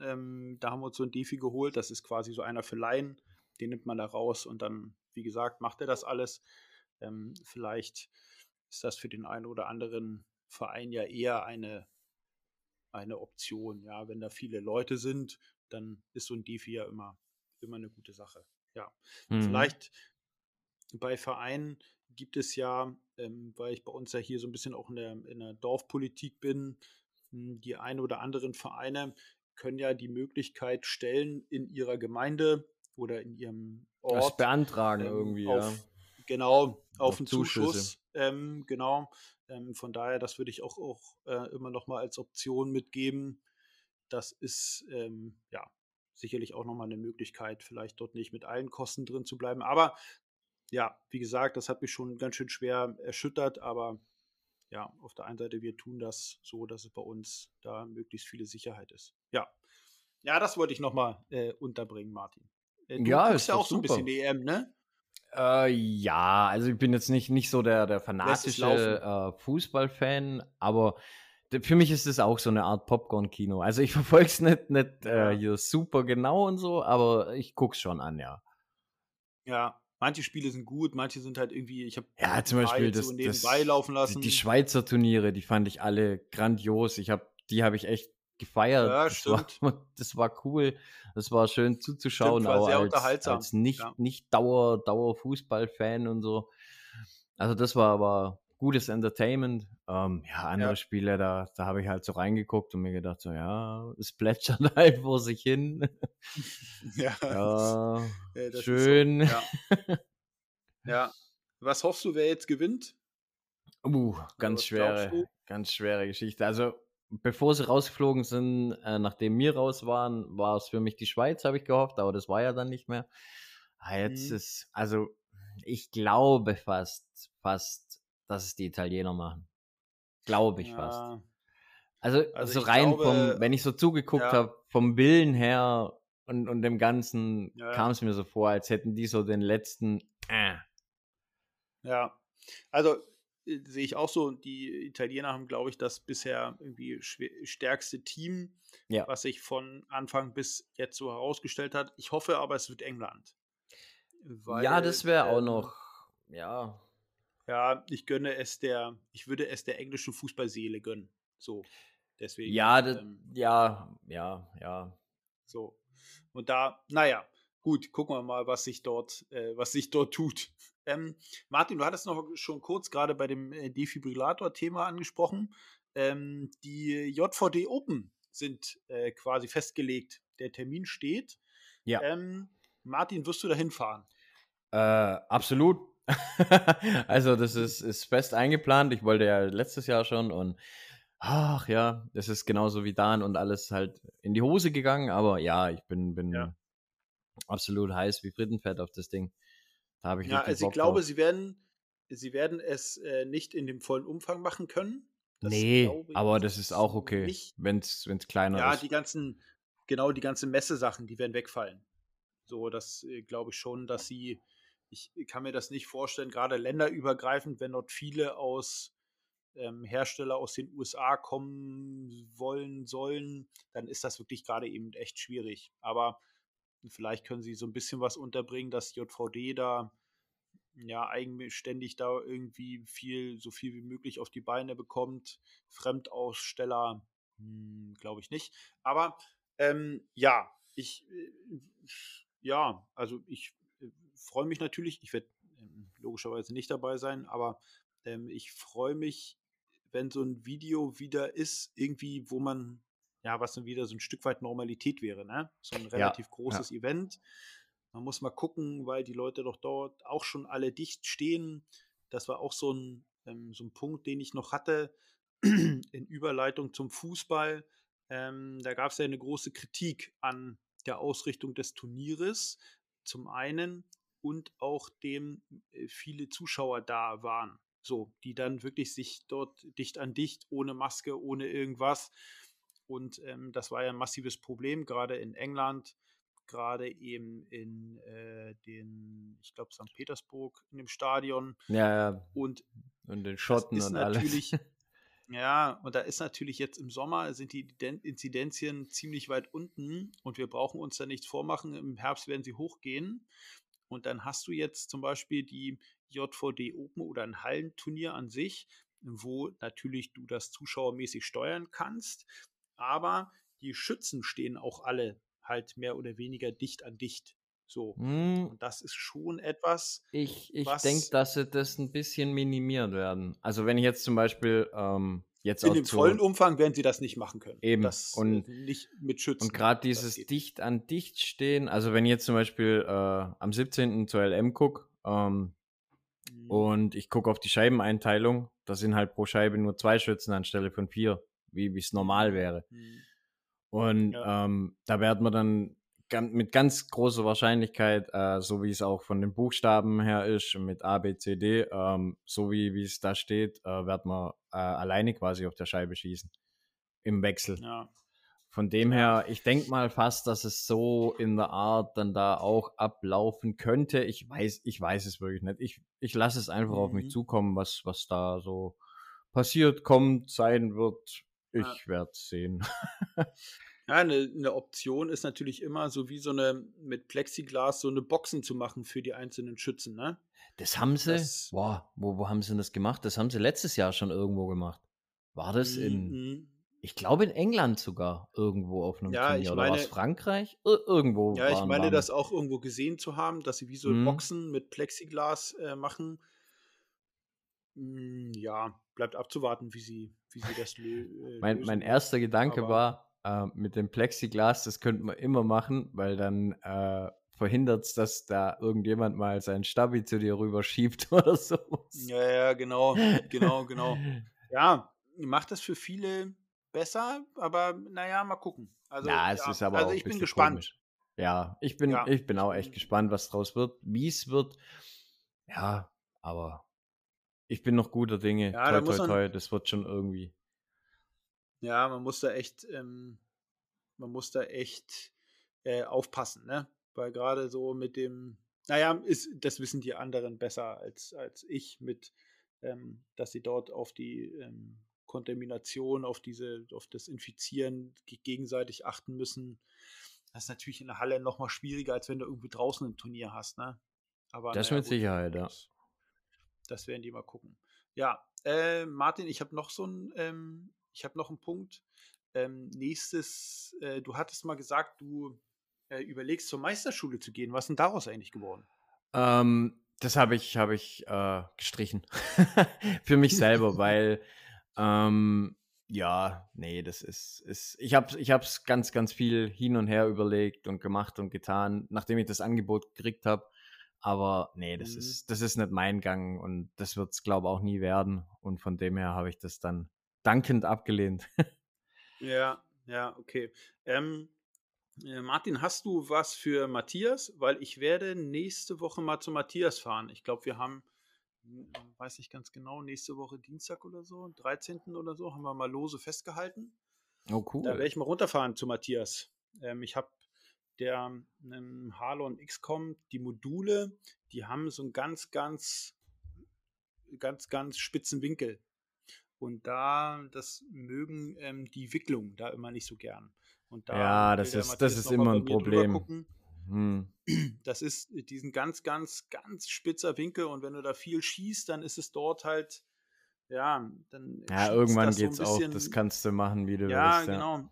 ähm, da haben wir uns so ein Defi geholt. Das ist quasi so einer für Laien den nimmt man da raus und dann, wie gesagt, macht er das alles. Ähm, vielleicht ist das für den einen oder anderen Verein ja eher eine, eine Option. Ja, wenn da viele Leute sind, dann ist so ein Defi ja immer, immer eine gute Sache. Ja, mhm. vielleicht bei Vereinen gibt es ja, ähm, weil ich bei uns ja hier so ein bisschen auch in der, in der Dorfpolitik bin, hm, die ein oder anderen Vereine können ja die Möglichkeit stellen, in ihrer Gemeinde oder in ihrem Ort. Das beantragen ähm, irgendwie, auf, ja. Genau, auf, auf einen Zuschuss. Ähm, genau. Ähm, von daher, das würde ich auch, auch äh, immer noch mal als Option mitgeben. Das ist ähm, ja sicherlich auch noch mal eine Möglichkeit, vielleicht dort nicht mit allen Kosten drin zu bleiben. Aber ja, wie gesagt, das hat mich schon ganz schön schwer erschüttert, aber ja, auf der einen Seite, wir tun das so, dass es bei uns da möglichst viele Sicherheit ist. Ja. Ja, das wollte ich nochmal äh, unterbringen, Martin. Äh, du ja, ist ja auch so ein bisschen EM, ne? Äh, ja, also ich bin jetzt nicht, nicht so der, der fanatische äh, Fußballfan, aber für mich ist es auch so eine Art Popcorn-Kino. Also ich verfolge es nicht, nicht äh, hier super genau und so, aber ich gucke es schon an, ja. Ja, manche Spiele sind gut, manche sind halt irgendwie, ich habe ja zum Beispiel das, so nebenbei das, laufen lassen. Die, die Schweizer Turniere, die fand ich alle grandios. Ich habe, die habe ich echt gefeiert. Ja, das, war, das war cool. Das war schön zuzuschauen, stimmt, aber als, als, nicht, ja. nicht Dauer, Dauer Fußballfan und so. Also das war aber gutes Entertainment. Ähm, ja, andere ja. Spiele, da, da habe ich halt so reingeguckt und mir gedacht, so ja, es plätschert halt vor sich hin. ja. ja, ja schön. So, ja. ja. Was hoffst du, wer jetzt gewinnt? Uh, ganz schwere, ganz schwere Geschichte. Also bevor sie rausgeflogen sind, äh, nachdem wir raus waren, war es für mich die Schweiz, habe ich gehofft, aber das war ja dann nicht mehr. Ah, jetzt mhm. ist, also ich glaube fast, fast, dass es die Italiener machen. Glaube ich ja. fast. Also, also so rein glaube, vom, wenn ich so zugeguckt ja. habe, vom Willen her und, und dem Ganzen ja. kam es mir so vor, als hätten die so den letzten. Äh. Ja, also sehe ich auch so. Die Italiener haben, glaube ich, das bisher irgendwie stärkste Team, ja. was sich von Anfang bis jetzt so herausgestellt hat. Ich hoffe aber, es wird England. Weil, ja, das wäre ähm, auch noch, ja. Ja, ich gönne es der, ich würde es der englischen Fußballseele gönnen. So, deswegen. Ja, das, ähm, ja, ja, ja. So. Und da, naja, gut, gucken wir mal, was sich dort, äh, was sich dort tut. Ähm, Martin, du hattest noch schon kurz gerade bei dem äh, Defibrillator-Thema angesprochen. Ähm, die JVD Open sind äh, quasi festgelegt. Der Termin steht. Ja. Ähm, Martin, wirst du da hinfahren? Äh, absolut. also, das ist, ist fest eingeplant. Ich wollte ja letztes Jahr schon und ach ja, das ist genauso wie Dan und alles halt in die Hose gegangen. Aber ja, ich bin, bin ja. absolut heiß wie Frittenfett auf das Ding. Da habe ich Ja, also ich glaube, sie werden, sie werden es äh, nicht in dem vollen Umfang machen können. Das nee, aber das ist auch okay, wenn es kleiner ja, ist. Ja, die ganzen, genau, die ganzen Messesachen, die werden wegfallen. So, das äh, glaube ich schon, dass sie, ich kann mir das nicht vorstellen, gerade länderübergreifend, wenn dort viele aus ähm, Hersteller aus den USA kommen wollen, sollen, dann ist das wirklich gerade eben echt schwierig. Aber vielleicht können sie so ein bisschen was unterbringen, dass JVD da ja eigenständig da irgendwie viel, so viel wie möglich auf die Beine bekommt. Fremdaussteller, hm, glaube ich nicht. Aber ähm, ja, ich, äh, ja, also ich äh, freue mich natürlich. Ich werde ähm, logischerweise nicht dabei sein, aber ähm, ich freue mich, wenn so ein Video wieder ist, irgendwie, wo man, ja, was dann wieder so ein Stück weit Normalität wäre, ne? So ein relativ ja, großes ja. Event. Man muss mal gucken, weil die Leute doch dort auch schon alle dicht stehen. Das war auch so ein, ähm, so ein Punkt, den ich noch hatte in Überleitung zum Fußball. Ähm, da gab es ja eine große Kritik an der Ausrichtung des Turnieres zum einen und auch dem äh, viele Zuschauer da waren. So, die dann wirklich sich dort dicht an dicht, ohne Maske, ohne irgendwas. Und ähm, das war ja ein massives Problem, gerade in England, gerade eben in äh, den, ich glaube, St. Petersburg in dem Stadion. Ja, ja. Und, und den Schotten und alles. Ja, und da ist natürlich jetzt im Sommer sind die Inzidenzien ziemlich weit unten und wir brauchen uns da nichts vormachen. Im Herbst werden sie hochgehen. Und dann hast du jetzt zum Beispiel die JVD Open oder ein Hallenturnier an sich, wo natürlich du das zuschauermäßig steuern kannst. Aber die Schützen stehen auch alle halt mehr oder weniger dicht an dicht. So. Hm. Und das ist schon etwas. Ich, ich denke, dass sie das ein bisschen minimiert werden. Also wenn ich jetzt zum Beispiel ähm, jetzt in dem vollen Umfang werden sie das nicht machen können. Eben. Das, äh, und nicht mit Schützen. Und gerade dieses dicht an dicht stehen. Also wenn ich jetzt zum Beispiel äh, am 17. zur LM gucke ähm, mhm. und ich gucke auf die Scheibeneinteilung, da sind halt pro Scheibe nur zwei Schützen anstelle von vier, wie es normal wäre. Mhm. Und ja. ähm, da werden wir dann mit ganz großer Wahrscheinlichkeit, äh, so wie es auch von den Buchstaben her ist, mit A, B, C, D, ähm, so wie, es da steht, äh, werden wir äh, alleine quasi auf der Scheibe schießen. Im Wechsel. Ja. Von dem her, ich denke mal fast, dass es so in der Art dann da auch ablaufen könnte. Ich weiß, ich weiß es wirklich nicht. Ich, ich lasse es einfach mhm. auf mich mhm. zukommen, was, was da so passiert, kommt, sein wird. Ich ja. werde es sehen. Ja, eine, eine Option ist natürlich immer so wie so eine mit Plexiglas so eine Boxen zu machen für die einzelnen Schützen, ne? Das haben sie. Das, boah, wo, wo haben sie das gemacht? Das haben sie letztes Jahr schon irgendwo gemacht. War das in. Mhm. Ich glaube in England sogar irgendwo auf einem ja, Turnier. Ich meine, Oder war es Frankreich? Ir irgendwo. Ja, ich meine, das auch irgendwo gesehen zu haben, dass sie wie so mhm. Boxen mit Plexiglas äh, machen. Hm, ja, bleibt abzuwarten, wie sie, wie sie das lösen. Äh, mein, mein erster Gedanke Aber war, äh, mit dem Plexiglas, das könnte man immer machen, weil dann äh, verhindert es, dass da irgendjemand mal seinen Stabi zu dir rüberschiebt oder so. Ja, ja, genau, genau, genau. Ja, macht das für viele besser, aber naja, mal gucken. Also, ja, es ja, ist aber also ich bin gespannt. Komisch. Ja, ich bin, ja. ich bin auch echt gespannt, was draus wird, wie es wird. Ja, aber ich bin noch guter Dinge. Ja, toi, toi, toi, das wird schon irgendwie. Ja, man muss da echt, ähm, man muss da echt äh, aufpassen, ne? Weil gerade so mit dem, naja, ist, das wissen die anderen besser als, als ich, mit, ähm, dass sie dort auf die ähm, Kontamination, auf diese, auf das Infizieren gegenseitig achten müssen. Das ist natürlich in der Halle noch mal schwieriger, als wenn du irgendwie draußen ein Turnier hast, ne? Aber das naja, mit gut, Sicherheit, ja. das werden die mal gucken. Ja, äh, Martin, ich habe noch so ein, ähm, ich habe noch einen Punkt. Ähm, nächstes, äh, du hattest mal gesagt, du äh, überlegst zur Meisterschule zu gehen. Was ist denn daraus eigentlich geworden? Ähm, das habe ich, habe ich äh, gestrichen. Für mich selber, weil ähm, ja, nee, das ist, ist ich habe ich es ganz, ganz viel hin und her überlegt und gemacht und getan, nachdem ich das Angebot gekriegt habe. Aber nee, das mhm. ist, das ist nicht mein Gang und das wird es, glaube ich, auch nie werden. Und von dem her habe ich das dann dankend abgelehnt. ja, ja, okay. Ähm, äh, Martin, hast du was für Matthias? Weil ich werde nächste Woche mal zu Matthias fahren. Ich glaube, wir haben, hm, weiß ich ganz genau, nächste Woche Dienstag oder so, 13. oder so, haben wir mal lose festgehalten. Oh, cool. Da werde ich mal runterfahren zu Matthias. Ähm, ich habe der ähm, Harlon XCOM, die Module, die haben so einen ganz, ganz, ganz, ganz spitzen Winkel. Und da, das mögen ähm, die Wicklungen da immer nicht so gern. Und da ja, das ist, das ist immer ein Problem. Hm. Das ist diesen ganz, ganz, ganz spitzer Winkel und wenn du da viel schießt, dann ist es dort halt, ja, dann. Ja, irgendwann geht es so auch, das kannst du machen, wie du ja, willst. Ja, genau.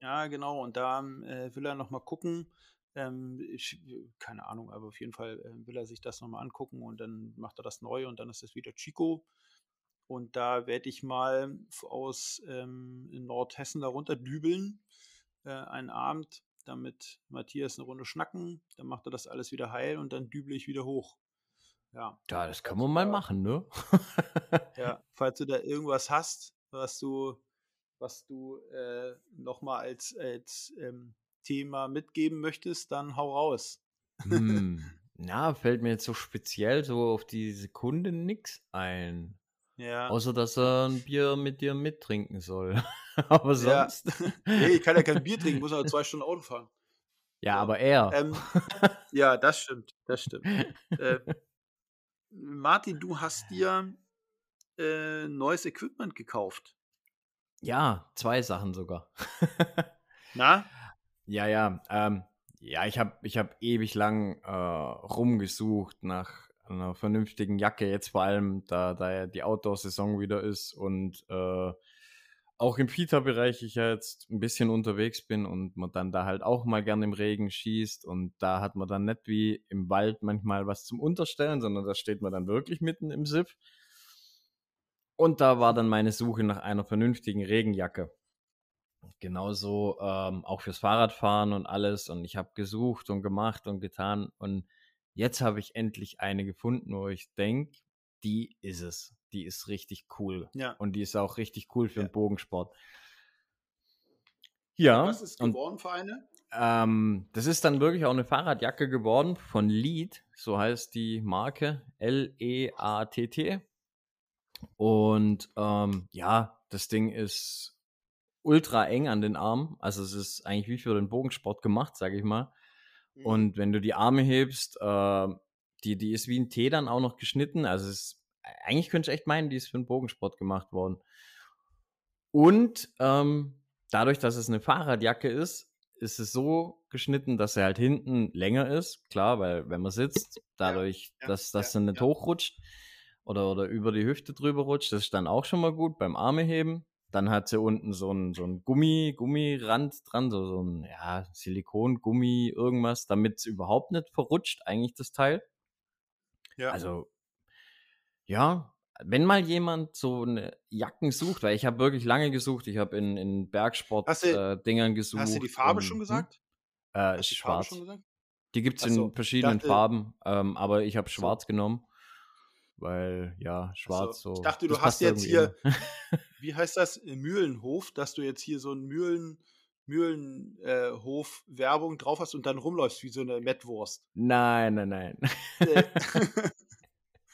Ja, genau. Und da äh, will er nochmal gucken. Ähm, ich, keine Ahnung, aber auf jeden Fall äh, will er sich das nochmal angucken und dann macht er das neu und dann ist es wieder Chico. Und da werde ich mal aus ähm, Nordhessen darunter dübeln, äh, einen Abend, damit Matthias eine Runde schnacken. Dann macht er das alles wieder heil und dann dübel ich wieder hoch. Ja, ja das kann man mal machen, ne? ja, falls du da irgendwas hast, was du, was du äh, nochmal als, als ähm, Thema mitgeben möchtest, dann hau raus. hm. Na, fällt mir jetzt so speziell so auf die Sekunde nichts ein. Ja. Außer, dass er ein Bier mit dir mittrinken soll. aber sonst. Ja. nee, ich kann ja kein Bier trinken, muss aber zwei Stunden Auto fahren. Ja, so. aber er. Ähm, ja, das stimmt, das stimmt. äh, Martin, du hast dir äh, neues Equipment gekauft. Ja, zwei Sachen sogar. Na? Ja, ja. Ähm, ja, ich habe ich hab ewig lang äh, rumgesucht nach einer vernünftigen Jacke, jetzt vor allem, da, da ja die Outdoor-Saison wieder ist und äh, auch im Fita-Bereich ich ja jetzt ein bisschen unterwegs bin und man dann da halt auch mal gern im Regen schießt und da hat man dann nicht wie im Wald manchmal was zum Unterstellen, sondern da steht man dann wirklich mitten im Siff. Und da war dann meine Suche nach einer vernünftigen Regenjacke. Genauso ähm, auch fürs Fahrradfahren und alles. Und ich habe gesucht und gemacht und getan. Und Jetzt habe ich endlich eine gefunden, wo ich denke, die ist es. Die ist richtig cool. Ja. Und die ist auch richtig cool für ja. den Bogensport. Ja. Was ist geworden und, für eine? Ähm, das ist dann wirklich auch eine Fahrradjacke geworden von Lead, so heißt die Marke, L-E-A-T-T. Und ähm, ja, das Ding ist ultra eng an den Armen. Also es ist eigentlich wie für den Bogensport gemacht, sage ich mal. Mhm. Und wenn du die Arme hebst, äh, die, die ist wie ein T dann auch noch geschnitten. Also es eigentlich könnte ich echt meinen, die ist für den Bogensport gemacht worden. Und ähm, dadurch, dass es eine Fahrradjacke ist, ist es so geschnitten, dass er halt hinten länger ist. Klar, weil wenn man sitzt, dadurch, ja, ja, dass das ja, dann nicht hochrutscht oder, oder über die Hüfte drüber rutscht, das ist dann auch schon mal gut beim Armeheben. Dann hat sie unten so ein, so ein Gummi, Gummirand dran, so, so ein ja, Silikon, Gummi, irgendwas, damit es überhaupt nicht verrutscht, eigentlich das Teil. Ja. Also, ja, wenn mal jemand so eine Jacken sucht, weil ich habe wirklich lange gesucht, ich habe in, in Bergsport-Dingern äh, gesucht. Hast du die Farbe und, schon hm? gesagt? Äh, ist schwarz. Die gibt es in verschiedenen dachte, Farben, ähm, aber ich habe schwarz so. genommen. Weil, ja, schwarz so. Ich dachte, du hast jetzt hier, wie heißt das, Mühlenhof, dass du jetzt hier so ein Mühlen, Mühlenhof äh, Werbung drauf hast und dann rumläufst wie so eine Mettwurst. Nein, nein, nein. Äh,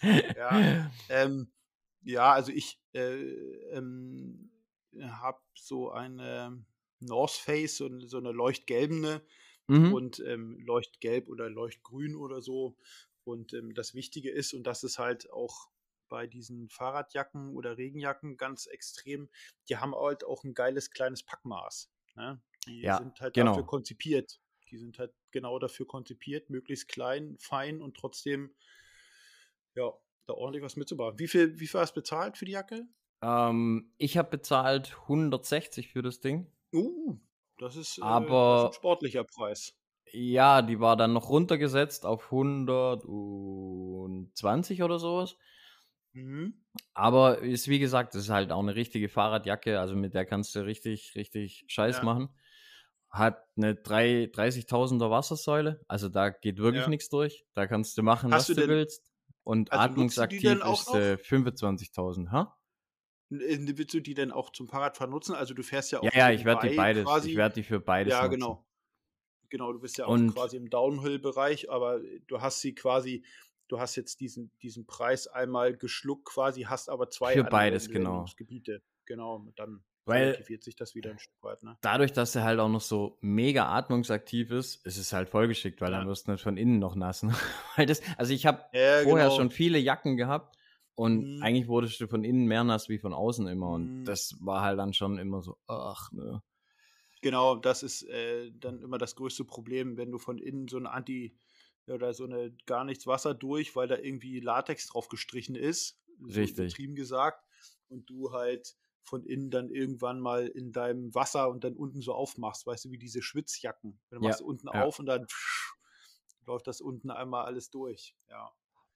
ja, ähm, ja, also ich äh, ähm, habe so eine North Face, so, so eine leuchtgelbene mhm. und ähm, leuchtgelb oder leuchtgrün oder so. Und ähm, das Wichtige ist, und das ist halt auch bei diesen Fahrradjacken oder Regenjacken ganz extrem, die haben halt auch ein geiles kleines Packmaß. Ne? Die ja, sind halt genau. dafür konzipiert. Die sind halt genau dafür konzipiert, möglichst klein, fein und trotzdem, ja, da ordentlich was mitzubauen. Wie viel, wie viel hast du bezahlt für die Jacke? Ähm, ich habe bezahlt 160 für das Ding. Uh, das ist, äh, Aber das ist ein sportlicher Preis. Ja, die war dann noch runtergesetzt auf 120 oder sowas. Mhm. Aber ist wie gesagt, das ist halt auch eine richtige Fahrradjacke, also mit der kannst du richtig, richtig Scheiß Ja. machen. Hat eine 3 30.000er Wassersäule, also da geht wirklich Ja. nichts durch. Da kannst du machen, Hast was du du willst. Und also atmungsaktiv ist äh, 25.000, ha? Äh, Willst du die denn auch zum Fahrradfahren nutzen? Also du fährst ja auch Ja, ja, ich werde die beides, quasi. ich werde die für beides ja, nutzen. genau. Genau, du bist ja auch Und- quasi im Downhill-Bereich, aber du hast sie quasi, du hast jetzt diesen, diesen Preis einmal geschluckt quasi, hast aber zwei Für beides, genau. Anwendungsgebiete. Genau, und dann Weil- relativiert sich das wieder ein Stück weit, ne? Dadurch, dass er halt auch noch so mega atmungsaktiv ist, ist es halt vollgeschickt, weil Ja. dann wirst du nicht von innen noch nass. ne? weil das, also ich habe Ja, vorher genau. schon viele Jacken gehabt und Mhm. eigentlich wurdest du von innen mehr nass wie von außen immer und Mhm. das war halt dann schon immer so, ach ne. Genau, das ist äh, dann immer das größte Problem, wenn du von innen so ein Anti- oder so eine gar nichts Wasser durch, weil da irgendwie Latex drauf gestrichen ist, so Richtig. übertrieben gesagt, und du halt von innen dann irgendwann mal in deinem Wasser und dann unten so aufmachst, weißt du, wie diese Schwitzjacken. Dann Ja, machst du unten ja. auf und dann läuft das unten einmal alles durch. Ja,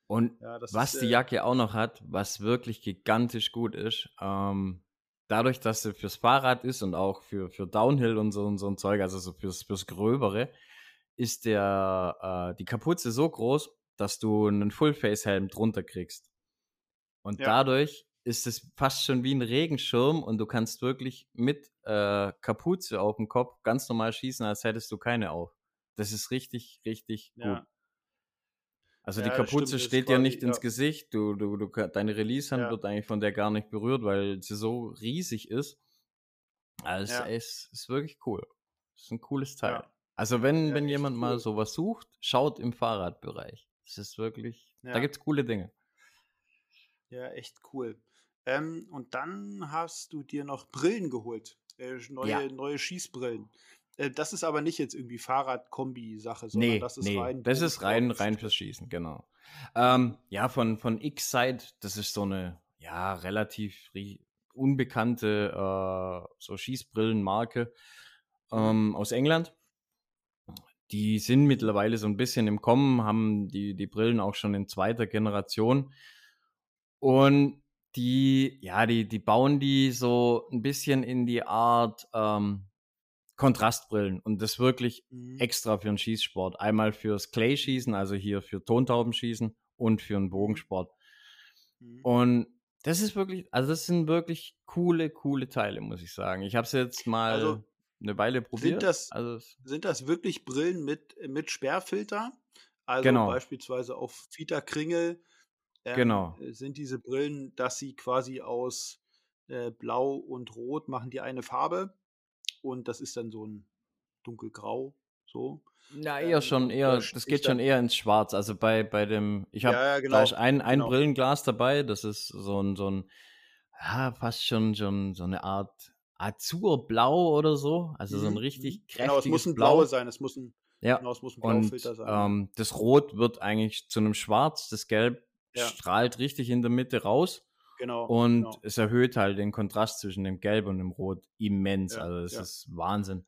Und ja was ist, die äh, Jacke auch noch hat, was wirklich gigantisch gut ist, ähm, dadurch, dass sie fürs Fahrrad ist und auch für, für Downhill und so, und so ein Zeug, also so fürs, fürs Gröbere, ist der, äh, die Kapuze so groß, dass du einen Full-Face-Helm drunter kriegst. Und Ja. dadurch ist es fast schon wie ein Regenschirm und du kannst wirklich mit äh, Kapuze auf dem Kopf ganz normal schießen, als hättest du keine auf. Das ist richtig, richtig gut. Ja. Also Ja, die Kapuze stimmt, steht dir quasi- nicht ins ja. Gesicht, du, du, du, deine Release-Hand Ja. wird eigentlich von der gar nicht berührt, weil sie so riesig ist. Also Ja. es ist wirklich cool. Es ist ein cooles Teil. Ja. Also wenn, Ja, wenn jemand mal cool. sowas sucht, schaut im Fahrradbereich. Es ist wirklich, da Ja. gibt's coole Dinge. Ja, echt cool. Ähm, und dann hast du dir noch Brillen geholt. Äh, neue, Ja. neue Schießbrillen. Äh, das ist aber nicht jetzt irgendwie Fahrrad-Kombi-Sache, sondern Nee, das ist nee, rein. das ist rein, rein fürs Schießen, genau. Ähm, ja, von, von X-Side, das ist so eine, ja, relativ unbekannte äh, so Schießbrillenmarke ähm, aus England. Die sind mittlerweile so ein bisschen im Kommen, haben die, die Brillen auch schon in zweiter Generation. Und die, ja, die, die bauen die so ein bisschen in die Art ähm, Kontrastbrillen und das wirklich Mhm. extra für den Schießsport. Einmal fürs Clay-Schießen, also hier für Tontaubenschießen und für den Bogensport. Mhm. Und das ist wirklich, also das sind wirklich coole, coole Teile, muss ich sagen. Ich habe es jetzt mal Also, eine Weile probiert. das- also Sind das wirklich Brillen mit, mit Sperrfilter? Also Genau. beispielsweise auf Fita Kringel ähm, Genau. äh, sind diese Brillen, dass sie quasi aus äh, Blau und Rot machen die eine Farbe und das ist dann so ein dunkelgrau, so. Ja, Ähm, eher schon und eher, da das geht schon eher ins Schwarz. Also bei, bei dem, ich habe, Ja, ja, genau, ein, ein genau. Brillenglas dabei, das ist so ein, so ein, ja, fast schon, schon so eine Art Azurblau oder so. Also so ein Mhm, richtig mhm. kräftiges Genau, es muss ein Blau. blaue sein, es muss ein, Ja, genau, es muss ein und Blaufilter sein. ja. ähm, das Rot wird eigentlich zu einem Schwarz, das Gelb Ja. strahlt richtig in der Mitte raus. Genau. Und genau. es erhöht halt den Kontrast zwischen dem Gelb und dem Rot immens. Ja, also das ja. ist Wahnsinn.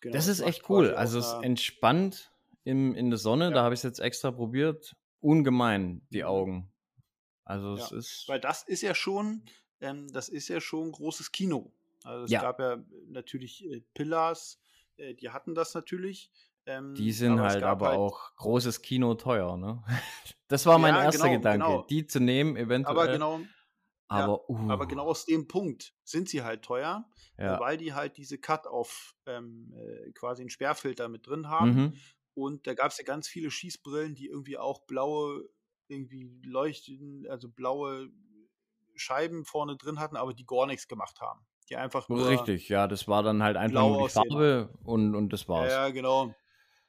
genau, das es ist echt cool. Also es entspannt im, in der Sonne. Ja. Da habe ich es jetzt extra probiert. Ungemein, die Mhm. Augen. Also es ist. Weil das ist ja schon, ähm, das ist ja schon großes Kino. Also es gab ja natürlich äh, Pillars, äh, die hatten das natürlich. Ähm, Die sind aber halt aber auch großes Kino teuer, ne? Das war mein Ja, erster genau, Gedanke, genau. die zu nehmen, eventuell. Aber genau, aber, uh, aber genau aus dem Punkt sind sie halt teuer, äh, ja. weil die halt diese Cut-Off ähm, äh, quasi einen Sperrfilter mit drin haben. Mhm. Und da gab es ja ganz viele Schießbrillen, die irgendwie auch blaue, irgendwie leuchten, also blaue Scheiben vorne drin hatten, aber die gar nichts gemacht haben. Die einfach nur. Richtig, ja, das war dann halt einfach nur die. Farbe und, und das Ja, war's. ja, genau.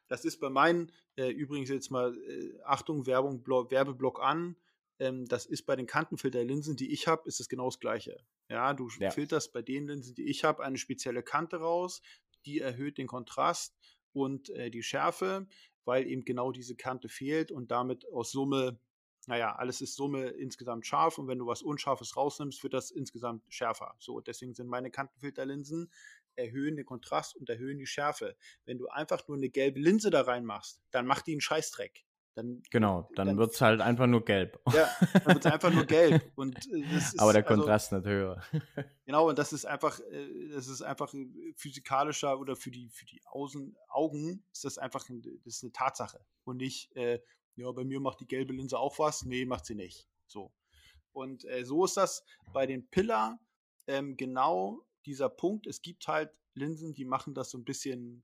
Das ist bei meinen, äh, übrigens jetzt mal, äh, Achtung, Werbung, Blo Werbeblock an. Ähm, das ist bei den Kantenfilterlinsen, die ich habe, ist es genau das Gleiche. Ja, du Ja. filterst bei den Linsen, die ich habe, eine spezielle Kante raus, die erhöht den Kontrast und äh, die Schärfe, weil eben genau diese Kante fehlt und damit aus Summe naja, alles ist Summe insgesamt scharf und wenn du was Unscharfes rausnimmst, wird das insgesamt schärfer. So, deswegen sind meine Kantenfilterlinsen erhöhen den Kontrast und erhöhen die Schärfe. Wenn du einfach nur eine gelbe Linse da reinmachst, dann macht die einen Scheißdreck. Dann, genau, dann, dann wird es halt einfach nur gelb. Ja, dann wird es einfach nur gelb. Und äh, ist, Aber der also Kontrast also, nicht höher. genau, und das ist einfach, äh, das ist einfach physikalischer oder für die, für die Außen, Augen ist das einfach das ist eine Tatsache. Und nicht, äh, ja, bei mir macht die gelbe Linse auch was. Nee, macht sie nicht. So. Und äh, so ist das bei den Pillar ähm, genau dieser Punkt. Es gibt halt Linsen, die machen das so ein bisschen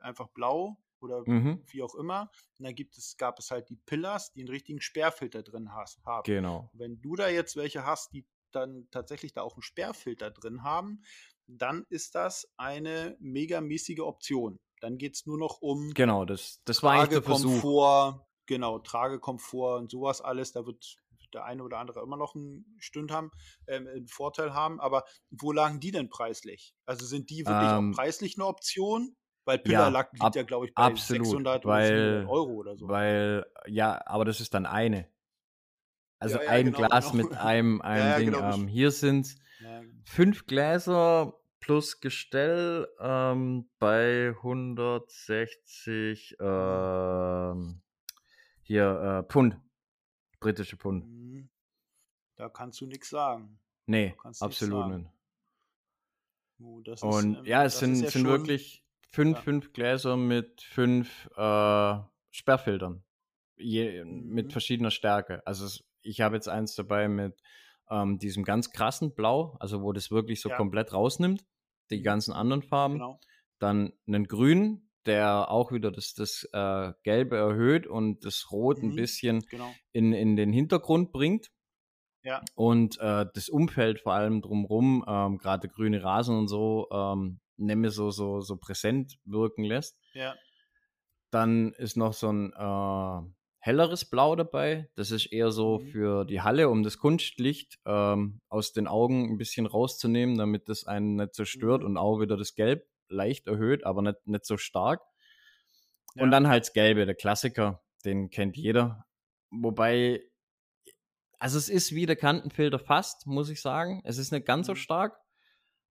einfach blau oder mhm. wie auch immer. Und dann gibt es, gab es halt die Pillars, die einen richtigen Sperrfilter drin has, haben. Genau. Wenn du da jetzt welche hast, die dann tatsächlich da auch einen Sperrfilter drin haben, dann ist das eine megamäßige Option. Dann geht es nur noch um genau, das, das war eigentlich der Komfort, genau, Tragekomfort und sowas alles. Da wird der eine oder andere immer noch einen Stünd haben, ähm, einen Vorteil haben. Aber wo lagen die denn preislich? Also sind die wirklich ähm, auch preislich eine Option? Weil Pillarlack ja, liegt ja, glaube ich, bei absolut, 600 weil, Euro oder so. Weil, ja, aber das ist dann eine. Also ja, ja, ein genau, Glas genau. mit einem, einem Ding. Genau. Ähm, hier sind fünf Gläser plus Gestell ähm, bei 160 ähm, hier äh, Pfund. Britische Pfund. Da kannst du nichts sagen. Nee, absolut nicht. Ist, Und ähm, ja, es sind, ja sind wirklich fünf, ja. fünf Gläser mit fünf äh, Sperrfiltern. Je, mhm. Mit verschiedener Stärke. Also es, ich habe jetzt eins dabei mit ähm, diesem ganz krassen Blau, also wo das wirklich so ja. komplett rausnimmt, die mhm. ganzen anderen Farben. Genau. Dann einen grünen, der auch wieder das, das äh, Gelbe erhöht und das Rot mhm, ein bisschen genau. in, in den Hintergrund bringt. Ja. Und äh, das Umfeld vor allem drumherum, ähm, gerade grüne Rasen und so, ähm, nemme so, so, so präsent wirken lässt. Ja. Dann ist noch so ein äh, helleres Blau dabei. Das ist eher so mhm. für die Halle, um das Kunstlicht ähm, aus den Augen ein bisschen rauszunehmen, damit das einen nicht zerstört mhm. und auch wieder das Gelb leicht erhöht, aber nicht, nicht so stark. Ja. Und dann halt das Gelbe, der Klassiker, den kennt jeder. Wobei, also es ist wie der Kantenfilter fast, muss ich sagen. Es ist nicht ganz mhm. so stark,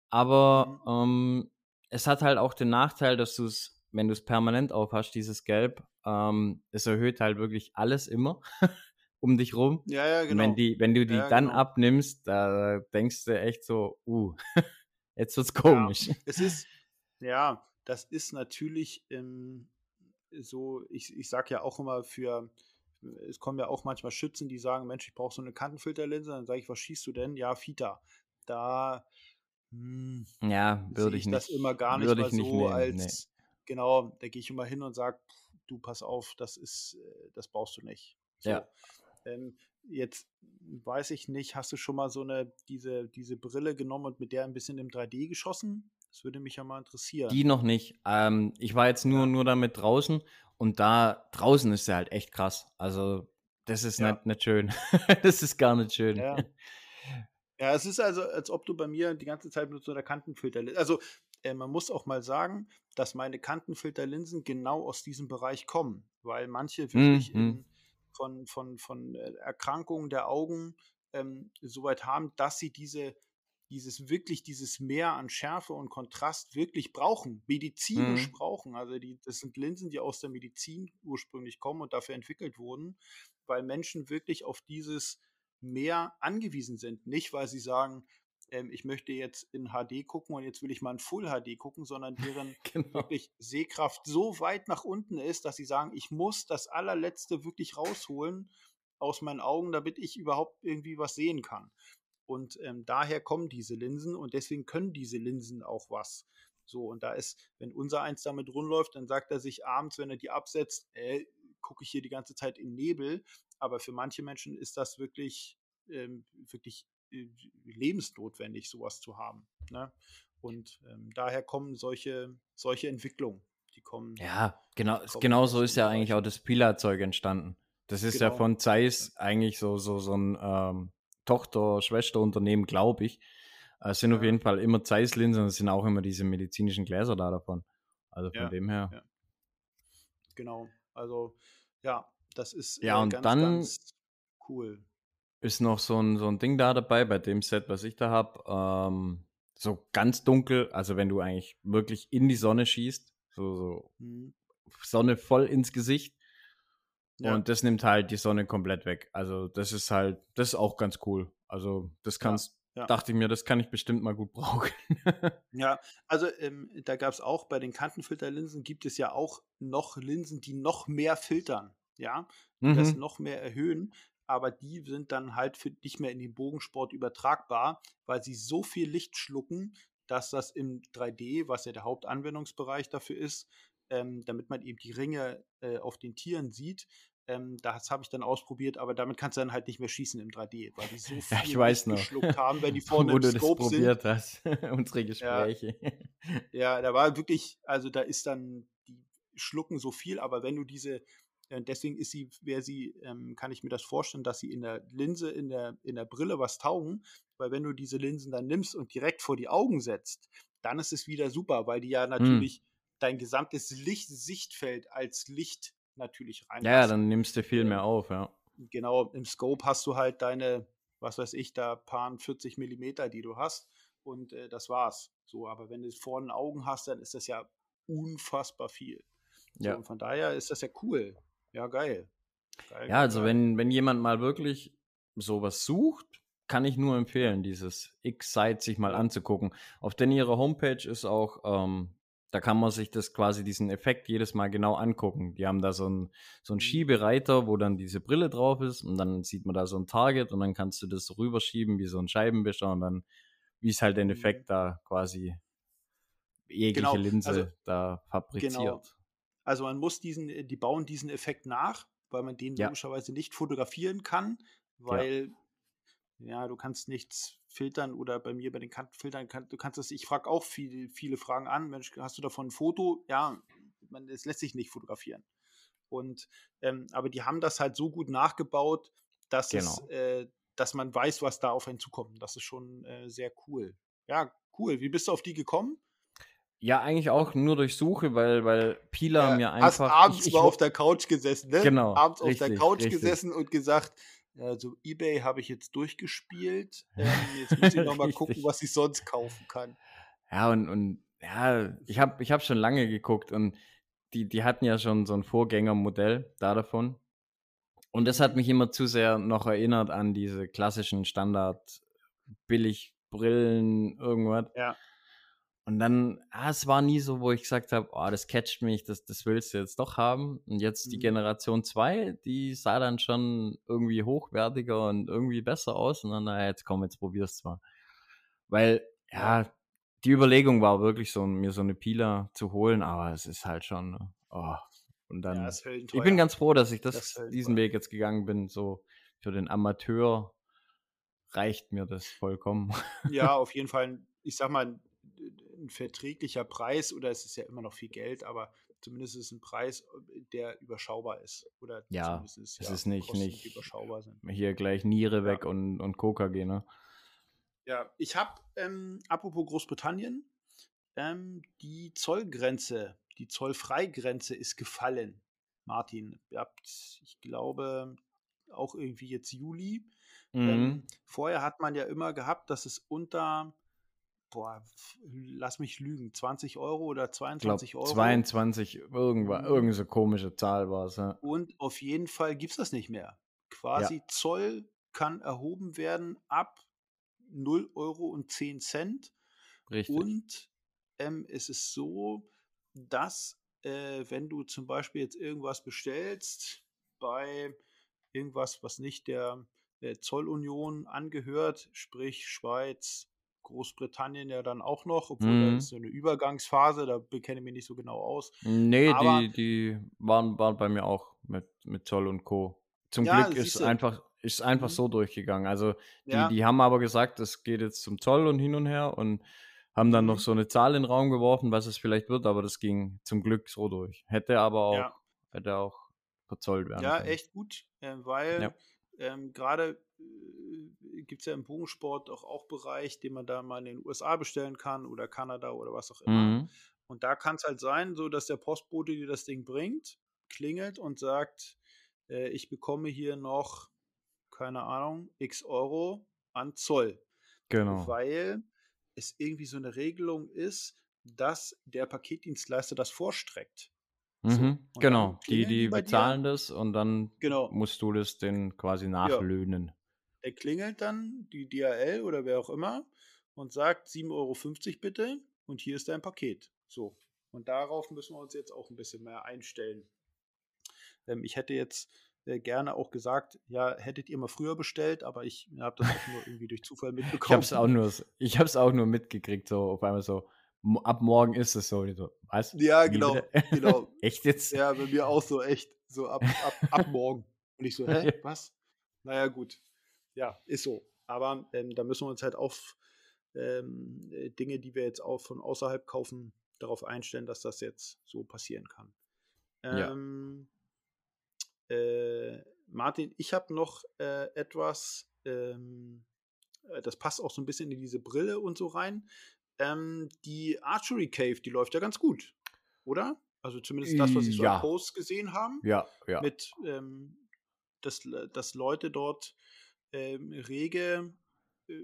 aber mhm. ähm, es hat halt auch den Nachteil, dass du es, wenn du es permanent aufhast, dieses Gelb, ähm, es erhöht halt wirklich alles immer um dich rum. Ja, ja, genau. wenn, die, wenn du die ja, dann genau. abnimmst, da denkst du echt so, uh, jetzt wird's komisch. Ja, es ist, ja, das ist natürlich ähm, so, ich, ich sage ja auch immer für, es kommen ja auch manchmal Schützen, die sagen, Mensch, ich brauche so eine Kantenfilterlinse. Dann sage ich, was schießt du denn? Ja, Fita. Da hm, ja, würde ich, ich das immer gar nicht mal so nehmen, als, nee. genau, da gehe ich immer hin und sage, du pass auf, das ist, äh, das brauchst du nicht. So. Ja. Ähm, jetzt weiß ich nicht, hast du schon mal so eine, diese, diese Brille genommen und mit der ein bisschen im 3D geschossen? Das würde mich ja mal interessieren. Die noch nicht. Ähm, ich war jetzt nur, ja. nur damit draußen und da draußen ist er halt echt krass. Also, das ist ja. nicht, nicht schön. das ist gar nicht schön. Ja. ja, es ist also, als ob du bei mir die ganze Zeit mit so einer Kantenfilterlinse. Also, äh, man muss auch mal sagen, dass meine Kantenfilterlinsen genau aus diesem Bereich kommen, weil manche wirklich mhm. in, von, von, von äh, Erkrankungen der Augen ähm, soweit haben, dass sie diese dieses wirklich, dieses Mehr an Schärfe und Kontrast wirklich brauchen, medizinisch mhm. brauchen. Also die, das sind Linsen, die aus der Medizin ursprünglich kommen und dafür entwickelt wurden, weil Menschen wirklich auf dieses Mehr angewiesen sind. Nicht, weil sie sagen, ähm, ich möchte jetzt in HD gucken und jetzt will ich mal in Full HD gucken, sondern deren genau. wirklich Sehkraft so weit nach unten ist, dass sie sagen, ich muss das allerletzte wirklich rausholen aus meinen Augen, damit ich überhaupt irgendwie was sehen kann. Und ähm, daher kommen diese Linsen und deswegen können diese Linsen auch was. So, und da ist, wenn unser eins damit rumläuft, dann sagt er sich abends, wenn er die absetzt, äh, gucke ich hier die ganze Zeit in Nebel. Aber für manche Menschen ist das wirklich, ähm, wirklich äh, lebensnotwendig, sowas zu haben. Ne? Und ähm, daher kommen solche, solche Entwicklungen. Die kommen. Ja, genau, kommen genau so ist ja eigentlich auch das Pilarzeug entstanden. Das ist genau. ja von Zeiss eigentlich so, so, so ein ähm, Tochter, Schwesterunternehmen, glaube ich. Es sind ja. auf jeden Fall immer Zeisslinsen und es sind auch immer diese medizinischen Gläser da davon. Also von ja, dem her. Ja. Genau. Also ja, das ist ja, äh, und ganz, dann, ganz Cool. Ist noch so ein, so ein Ding da dabei, bei dem Set, was ich da habe. Ähm, so ganz dunkel, also wenn du eigentlich wirklich in die Sonne schießt, so, so Mhm. Sonne voll ins Gesicht. Ja. Und das nimmt halt die Sonne komplett weg. Also das ist halt, das ist auch ganz cool. Also das kannst, ja. dachte ich mir, das kann ich bestimmt mal gut brauchen. Ja, also ähm, da gab es auch bei den Kantenfilterlinsen gibt es ja auch noch Linsen, die noch mehr filtern, ja, die das Mhm. noch mehr erhöhen, aber die sind dann halt für nicht mehr in den Bogensport übertragbar, weil sie so viel Licht schlucken, dass das im 3D, was ja der Hauptanwendungsbereich dafür ist, ähm, damit man eben die Ringe äh, auf den Tieren sieht. Ähm, das habe ich dann ausprobiert, aber damit kannst du dann halt nicht mehr schießen im 3D, weil die so viel Ja, ich weiß noch. geschluckt haben, wenn die vorne Wo im du das Scope sind. probiert hast. Unsere Gespräche. Ja, da war wirklich, also da ist dann, die schlucken so viel, aber wenn du diese, äh, deswegen ist sie, wäre sie, ähm, kann ich mir das vorstellen, dass sie in der Linse, in der, in der Brille was taugen, weil wenn du diese Linsen dann nimmst und direkt vor die Augen setzt, dann ist es wieder super, weil die ja Hm. natürlich dein gesamtes Licht, Sichtfeld als Licht natürlich Ja, ja, dann nimmst du viel mehr auf, ja. Genau, im Scope hast du halt deine, was weiß ich, da paar 40 Millimeter, die du hast und äh, das war's. So, aber wenn du vorne Augen hast, dann ist das ja unfassbar viel. So, Ja. und von daher ist das ja cool. Ja, geil. geil Ja, also geil. wenn, wenn jemand mal wirklich sowas sucht, kann ich nur empfehlen, dieses X-Site sich mal anzugucken. Auf denn ihrer Homepage ist auch, ähm, da kann man sich das quasi diesen Effekt jedes Mal genau angucken. Die haben da so einen so einen Mhm. Schiebereiter, wo dann diese Brille drauf ist und dann sieht man da so ein Target und dann kannst du das so rüberschieben wie so ein Scheibenwischer und dann, wie es halt den Mhm. Effekt da quasi jegliche Genau, Linse also da fabriziert. genau. Also man muss diesen, äh, die bauen diesen Effekt nach, weil man den Ja. logischerweise nicht fotografieren kann, Ja. weil ja, du kannst nichts filtern oder bei mir bei den Kantenfiltern, kann, du kannst das, ich frage auch viele, viele Fragen an, Mensch, hast du davon ein Foto? Ja, man, es lässt sich nicht fotografieren. Und ähm, aber die haben das halt so gut nachgebaut, dass Genau. es, äh, dass man weiß, was da auf einen zukommt. Das ist schon äh, sehr cool. Ja, cool. Wie bist du auf die gekommen? Ja, eigentlich auch nur durch Suche, weil, weil Pila Ja, mir hast einfach. abends ich, ich, mal auf der Couch gesessen, ne? Genau, Abends auf der richtig, Couch richtig. gesessen und gesagt, also eBay habe ich jetzt durchgespielt. Ähm, jetzt muss ich noch mal gucken, was ich sonst kaufen kann. Ja, und, und ja, ich habe ich hab schon lange geguckt und die, die hatten ja schon so ein Vorgängermodell da davon. Und das hat Mhm. mich immer zu sehr noch erinnert an diese klassischen Standard billig Brillen, irgendwas. Ja. Und dann, ah, es war nie so, wo ich gesagt habe, oh, das catcht mich, das, das willst du jetzt doch haben. Und jetzt die Mhm. Generation 2, die sah dann schon irgendwie hochwertiger und irgendwie besser aus. Und dann, naja, jetzt komm, jetzt probier's mal. Weil, ja, die Überlegung war wirklich so, mir so eine Pila zu holen, aber es ist halt schon, ne, oh. Und dann, Ja, ich bin ganz froh, dass ich Das das, diesen. Weg jetzt gegangen bin. So für den Amateur reicht mir das vollkommen. Ja, auf jeden Fall, ich sag mal, ein, verträglicher Preis oder es ist ja immer noch viel Geld, aber zumindest ist es ein Preis, der überschaubar ist. Oder Ja, zumindest ist, es ja, ist nicht- Kosten, nicht- überschaubar sind. Hier gleich Niere Ja. weg und, und Coca gehen, ne? Ja, ich habe, ähm, apropos Großbritannien, ähm, die Zollgrenze, die Zollfreigrenze ist gefallen. Martin, ihr habt, ich glaube, auch irgendwie jetzt Juli. Mhm. Ähm, vorher hat man ja immer gehabt, dass es unter, boah, lass mich lügen, 20 Euro oder Ich glaube, 22 Euro. 22, irgendwas, Mhm. irgend so komische Zahl war es. Ja. Und auf jeden Fall gibt es das nicht mehr. Quasi Zoll kann erhoben werden ab 0 Euro und 10 Cent. Richtig. Und ähm, es ist so, dass äh, wenn du zum Beispiel jetzt irgendwas bestellst bei irgendwas, was nicht der, der Zollunion angehört, sprich Schweiz, Großbritannien ja dann auch noch, obwohl da Mhm. ist so eine Übergangsphase, da bekenne ich mich nicht so genau aus. Nee, Aber- die, die waren, waren bei mir auch mit, mit Zoll und Co. Zum Ja, Glück ist einfach, ist einfach Mhm. so durchgegangen. Also die, Ja, die haben aber gesagt, es geht jetzt zum Zoll und hin und her und haben dann Mhm. noch so eine Zahl in den Raum geworfen, was es vielleicht wird, aber das ging zum Glück so durch. Hätte aber auch, ja. hätte auch verzollt werden Ja, können. echt gut, äh, weil. Ähm, gerade äh, gibt es ja im Bogensport auch, auch Bereich, den man da mal in den USA bestellen kann oder Kanada oder was auch immer. Mhm. Und da kann es halt sein, so dass der Postbote dir das Ding bringt, klingelt und sagt, äh, ich bekomme hier noch, keine Ahnung, x Euro an Zoll. Genau. Weil es irgendwie so eine Regelung ist, dass der Paketdienstleister das vorstreckt. So, Mhm, genau. Die, die bei dir. bezahlen das und dann Genau. musst du das den quasi Ja. nachlöhnen. Er klingelt dann, die DHL oder wer auch immer, und sagt 7,50 Euro bitte und hier ist dein Paket. So. Und darauf müssen wir uns jetzt auch ein bisschen mehr einstellen. Ähm, ich hätte jetzt äh, gerne auch gesagt, ja, hättet ihr mal früher bestellt, aber ich habe das auch nur irgendwie durch Zufall Ich mitbekommen. hab's auch nur, s- ich hab's auch nur mitgekriegt, so auf einmal so, ab morgen ist es so. So was? Ja, genau, genau. Echt jetzt? Ja, bei mir auch so echt. So ab, ab, ab morgen. Und ich so, hä, was? Naja, gut. Ja, ist so. Aber ähm, da müssen wir uns halt auf ähm, äh, Dinge, die wir jetzt auch von außerhalb kaufen, darauf einstellen, dass das jetzt so passieren kann. Ja. Ähm, äh, Martin, ich habe noch äh, etwas, ähm, äh, das passt auch so ein bisschen in diese Brille und so rein. Ähm, die Archery Cave, die läuft ja ganz gut, oder? Also zumindest das, was ich so Ja. an Posts gesehen habe, Ja, ja. mit, ähm, dass, dass Leute dort ähm, rege äh,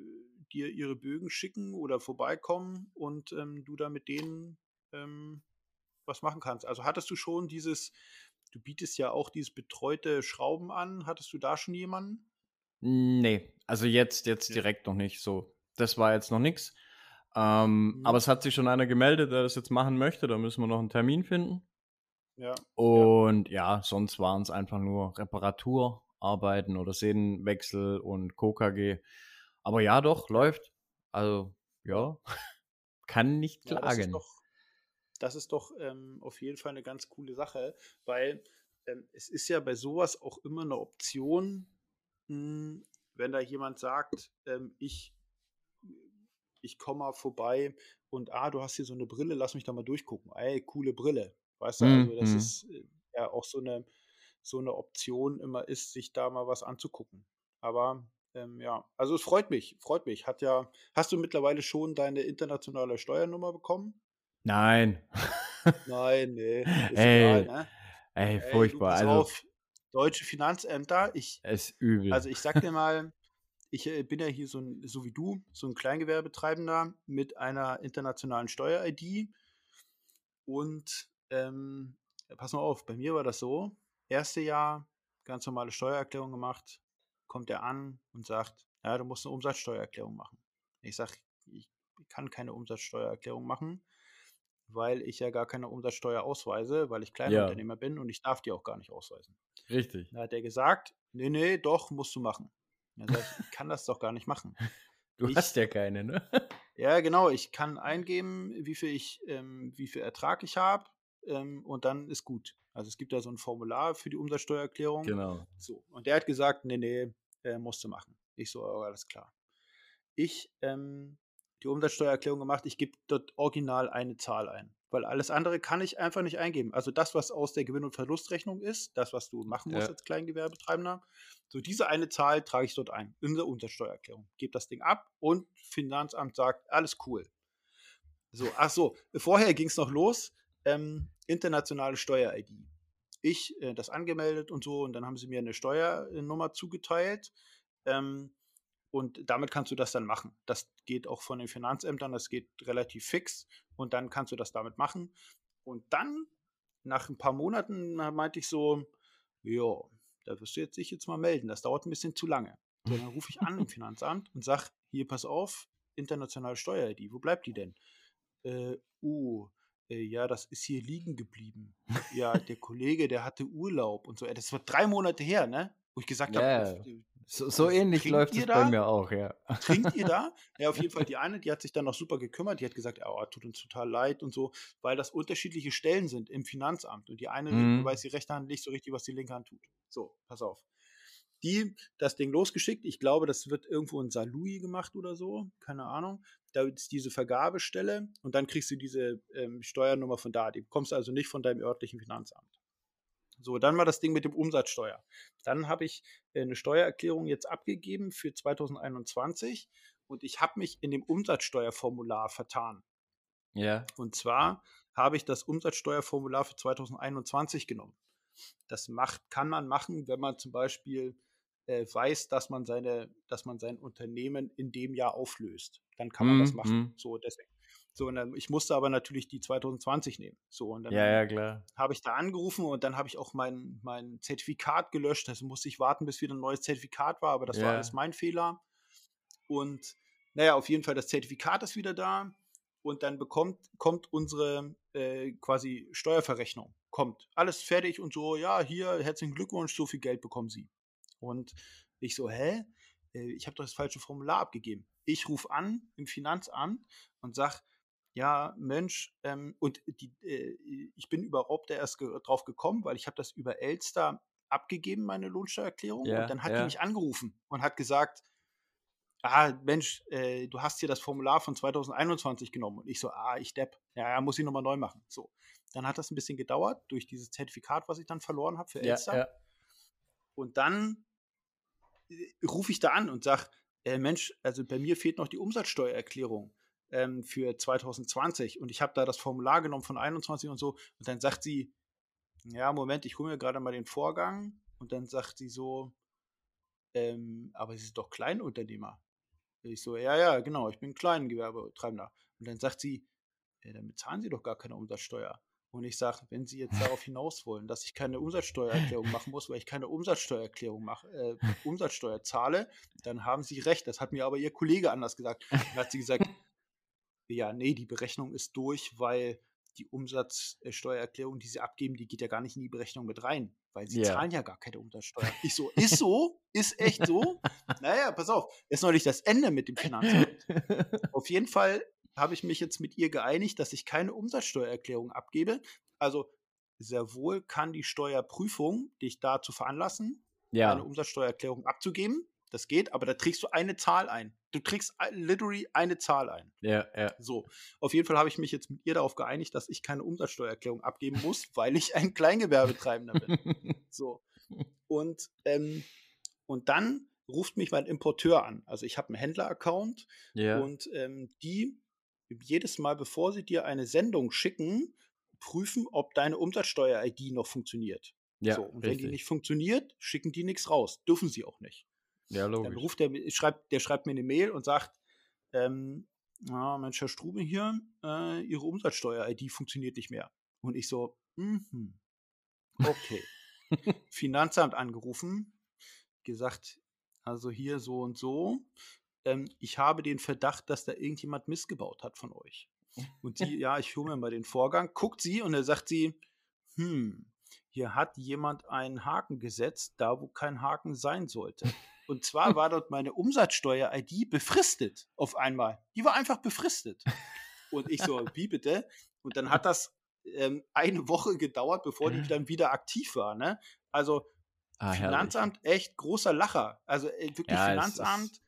dir ihre Bögen schicken oder vorbeikommen und ähm, du da mit denen ähm, was machen kannst. Also hattest du schon dieses, du bietest ja auch dieses betreute Schrauben an, hattest du da schon jemanden? Nee, also jetzt, jetzt direkt noch nicht so. Das war jetzt noch nichts. Ähm, Mhm. Aber es hat sich schon einer gemeldet, der das jetzt machen möchte. Da müssen wir noch einen Termin finden. Ja. Und ja, sonst waren es einfach nur Reparaturarbeiten oder Sehnenwechsel und KKG. Aber ja, doch, läuft. Also, ja, kann nicht Ja, das ist klagen. doch, das ist doch ähm, auf jeden Fall eine ganz coole Sache, weil ähm, es ist ja bei sowas auch immer eine Option, mh, wenn da jemand sagt, ähm, ich, ich komme mal vorbei und ah, du hast hier so eine Brille, lass mich da mal durchgucken. Ey, coole Brille. Weißt du, also das Mhm. ist äh, ja auch so eine, so eine Option immer ist, sich da mal was anzugucken. Aber ähm, ja, also es freut mich, freut mich. Hat ja, hast du mittlerweile schon deine internationale Steuernummer bekommen? Nein. Nein, nee, ist egal, Ey, ne? ey, Ey, furchtbar. pass Also, auf, deutsche Finanzämter, ich, es ist übel. also ich sag dir mal, ich äh, bin ja hier so, ein, so wie du, so ein Kleingewerbetreibender mit einer internationalen Steuer-ID. Und ähm, pass mal auf, bei mir war das so, erste Jahr, ganz normale Steuererklärung gemacht, kommt er an und sagt, ja, du musst eine Umsatzsteuererklärung machen. Ich sage, ich kann keine Umsatzsteuererklärung machen, weil ich ja gar keine Umsatzsteuer ausweise, weil ich ja, Kleinunternehmer bin und ich darf die auch gar nicht ausweisen. richtig. Da hat er gesagt, nee, nee, doch, musst du machen. Dann sag ich, ich kann das doch gar nicht machen. Du Ich, hast ja keine, ne? ja, genau, ich kann eingeben, wie viel ich, ähm, wie viel Ertrag ich habe, ähm, und dann ist gut. Also es gibt da so ein Formular für die Umsatzsteuererklärung. Genau. So. Und der hat gesagt, nee, nee, äh, musst du machen. Ich so, oh, alles klar. Ich ähm, die Umsatzsteuererklärung gemacht, ich gebe dort original eine Zahl ein. Weil alles andere kann ich einfach nicht eingeben. Also das, was aus der Gewinn- und Verlustrechnung ist, das, was du machen musst Ja. als Kleingewerbetreibender, so diese eine Zahl trage ich dort ein in der Umsatzsteuererklärung. Gebe das Ding ab und Finanzamt sagt, alles cool. So, ach so, vorher ging es noch los. Ähm, internationale Steuer-ID. Ich äh, das angemeldet und so und dann haben sie mir eine Steuernummer zugeteilt. Ähm, und damit kannst du das dann machen. Das geht auch von den Finanzämtern, das geht relativ fix und dann kannst du das damit machen. Und dann, nach ein paar Monaten, meinte ich so, ja, da wirst du jetzt dich jetzt mal melden, das dauert ein bisschen zu lange. So, dann rufe ich an im Finanzamt und sage, hier, pass auf, internationale Steuer-ID, wo bleibt die denn? Äh, uh, äh, ja, das ist hier liegen geblieben. Ja, der Kollege, der hatte Urlaub und so. Äh, Das war drei Monate her, ne? Wo ich gesagt habe, Ja, so, so was ähnlich trinkt läuft es bei da? mir auch, ja. Trinkt ihr da? Ja, auf jeden Fall die eine, die hat sich dann noch super gekümmert. Die hat gesagt, oh, tut uns total leid und so, weil das unterschiedliche Stellen sind im Finanzamt. Und die eine Mhm. weiß die rechte Hand nicht so richtig, was die linke Hand tut. So, pass auf. Die das Ding losgeschickt. Ich glaube, das wird irgendwo in Saarlouis gemacht oder so. Keine Ahnung. Da ist diese Vergabestelle und dann kriegst du diese ähm, Steuernummer von da. Die bekommst du also nicht von deinem örtlichen Finanzamt. So, dann war das Ding mit dem Umsatzsteuer. Dann habe ich äh, eine Steuererklärung jetzt abgegeben für 2021 und ich habe mich in dem Umsatzsteuerformular vertan. Ja. Und zwar habe ich das Umsatzsteuerformular für 2021 genommen. Das macht, kann man machen, wenn man zum Beispiel äh, weiß, dass man seine, dass man sein Unternehmen in dem Jahr auflöst. Dann kann man mm, das machen. Mm. So, deswegen. So, und dann, ich musste aber natürlich die 2020 nehmen. So, und dann ja, ja, habe ich da angerufen und dann habe ich auch mein, mein Zertifikat gelöscht. Also musste ich warten, bis wieder ein neues Zertifikat war, aber das ja. war alles mein Fehler. Und naja, auf jeden Fall, das Zertifikat ist wieder da und dann bekommt, kommt unsere äh, quasi Steuerverrechnung. Kommt. Alles fertig und so, ja, hier, herzlichen Glückwunsch, so viel Geld bekommen Sie. Und ich so, hä? Äh, ich habe doch das falsche Formular abgegeben. Ich rufe an im Finanzamt und sage, ja, Mensch, ähm, und die, äh, ich bin überhaupt erst ge drauf gekommen, weil ich habe das über Elster abgegeben, meine Lohnsteuererklärung. Ja, und dann hat ja. die mich angerufen und hat gesagt, ah, Mensch, äh, du hast hier das Formular von 2021 genommen. Und ich so, ah, ich depp. Ja, ja, muss ich nochmal neu machen. So. Dann hat das ein bisschen gedauert durch dieses Zertifikat, was ich dann verloren habe für Elster. Und dann äh, rufe ich da an und sage, äh, Mensch, also bei mir fehlt noch die Umsatzsteuererklärung ähm, für 2020 und ich habe da das Formular genommen von 21 und so und dann sagt sie, ja, Moment, ich hole mir gerade mal den Vorgang und dann sagt sie so, ähm, aber Sie sind doch Kleinunternehmer. Ich so, ja, ja, genau, ich bin Kleingewerbetreibender. Und dann sagt sie, ja, dann bezahlen Sie doch gar keine Umsatzsteuer. Und ich sage, wenn Sie jetzt darauf hinaus wollen, dass ich keine Umsatzsteuererklärung machen muss, weil ich keine Umsatzsteuererklärung mache, äh, Umsatzsteuer zahle, dann haben Sie recht. Das hat mir aber Ihr Kollege anders gesagt. Dann hat sie gesagt, ja, nee, die Berechnung ist durch, weil die Umsatzsteuererklärung, die sie abgeben, die geht ja gar nicht in die Berechnung mit rein, weil sie yeah. zahlen ja gar keine Umsatzsteuer. Ich so, ist so? Ist echt so? naja, pass auf, ist nicht das Ende mit dem Finanzamt. auf jeden Fall habe ich mich jetzt mit ihr geeinigt, dass ich keine Umsatzsteuererklärung abgebe. Also sehr wohl kann die Steuerprüfung dich dazu veranlassen, ja. eine Umsatzsteuererklärung abzugeben. Das geht, aber da trägst du eine Zahl ein. Du trägst literally eine Zahl ein. Ja, ja. So. Auf jeden Fall habe ich mich jetzt mit ihr darauf geeinigt, dass ich keine Umsatzsteuererklärung abgeben muss, weil ich ein Kleingewerbetreibender bin. so. Und, ähm, und dann ruft mich mein Importeur an. Also ich habe einen Händler-Account ja. und ähm, die jedes Mal, bevor sie dir eine Sendung schicken, prüfen, ob deine Umsatzsteuer-ID noch funktioniert. Ja, so, und richtig. wenn die nicht funktioniert, schicken die nichts raus. Dürfen sie auch nicht. Ja, logisch. Dann ruft der, schreibt, der schreibt mir eine Mail und sagt, ähm, ah, Mensch, Herr Strube hier, äh, Ihre Umsatzsteuer-ID funktioniert nicht mehr. Und ich so, mhm, okay. Finanzamt angerufen, gesagt, also hier so und so. Ähm, ich habe den Verdacht, dass da irgendjemand missgebaut hat von euch. Und sie, ja, ich hole mir mal den Vorgang, guckt sie und dann sagt sie, hm, hier hat jemand einen Haken gesetzt, da wo kein Haken sein sollte. Und zwar war dort meine Umsatzsteuer-ID befristet auf einmal. Die war einfach befristet. Und ich so, wie bitte? Und dann hat das ähm, eine Woche gedauert, bevor die dann wieder aktiv war. Ne? Also ah, Finanzamt, echt großer Lacher. Also äh, wirklich ja, Finanzamt,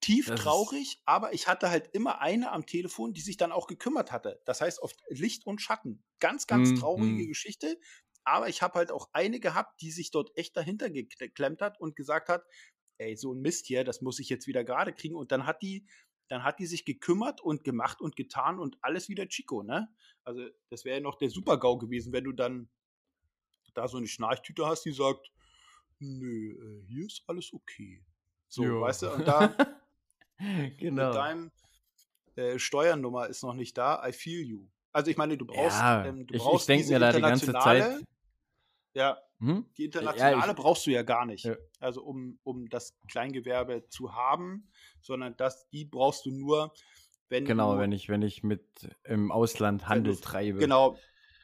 tief traurig, aber ich hatte halt immer eine am Telefon, die sich dann auch gekümmert hatte. Das heißt, auf Licht und Schatten. Ganz, ganz mm, traurige mm. Geschichte. Aber ich habe halt auch eine gehabt, die sich dort echt dahinter geklemmt hat und gesagt hat, ey, so ein Mist hier, das muss ich jetzt wieder gerade kriegen. Und dann hat die, dann hat die sich gekümmert und gemacht und getan und alles wieder Chico, ne? Also das wäre ja noch der Super-GAU gewesen, wenn du dann da so eine Schnarchtüte hast, die sagt, nö, äh, hier ist alles okay. So, jo. weißt du, und da genau. mit deinem äh, Steuernummer ist noch nicht da, I feel you. Also ich meine, du brauchst, ja, ähm, du ich, brauchst ich denke mir da die ganze Zeit, ja, hm? die internationale ja, ich, brauchst du ja gar nicht. Ja. Also um, um das Kleingewerbe zu haben, sondern das, die brauchst du nur, wenn Genau, du, wenn ich, wenn ich mit im Ausland Handel du, treibe. Genau,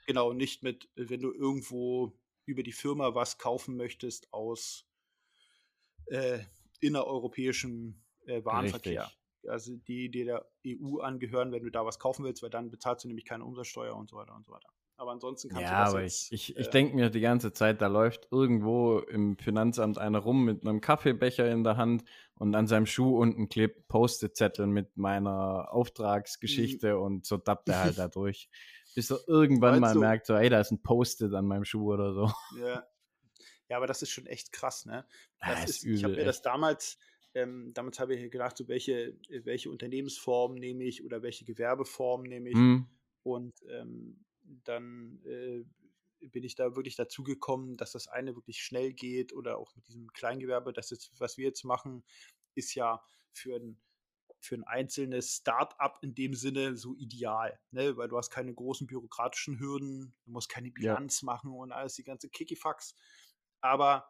genau, nicht mit, wenn du irgendwo über die Firma was kaufen möchtest aus äh, innereuropäischem äh, Warenverkehr. Richtig. Also die, die der EU angehören, wenn du da was kaufen willst, weil dann bezahlst du nämlich keine Umsatzsteuer und so weiter und so weiter. Aber ansonsten kannst ja, du das aber jetzt, ich, ich, ich äh, denke mir die ganze Zeit, da läuft irgendwo im Finanzamt einer rum mit einem Kaffeebecher in der Hand und an seinem Schuh unten klebt Post-it-Zettel mit meiner Auftragsgeschichte mhm. und so dappt er halt da durch. Bis er irgendwann mal du? merkt, so, ey, da ist ein Post-it an meinem Schuh oder so. Ja. Ja, aber das ist schon echt krass, ne? Das ja, ist, ist übel, ich habe mir das damals, ähm, damals habe ich gedacht, so welche, welche Unternehmensform nehme ich oder welche Gewerbeform nehme ich. Mhm. Und ähm, dann äh, bin ich da wirklich dazu gekommen, dass das eine wirklich schnell geht oder auch mit diesem Kleingewerbe, das jetzt, was wir jetzt machen, ist ja für ein, für ein einzelnes Start-up in dem Sinne so ideal, ne? weil du hast keine großen bürokratischen Hürden, du musst keine Bilanz ja. machen und alles, die ganze Kikifax. Aber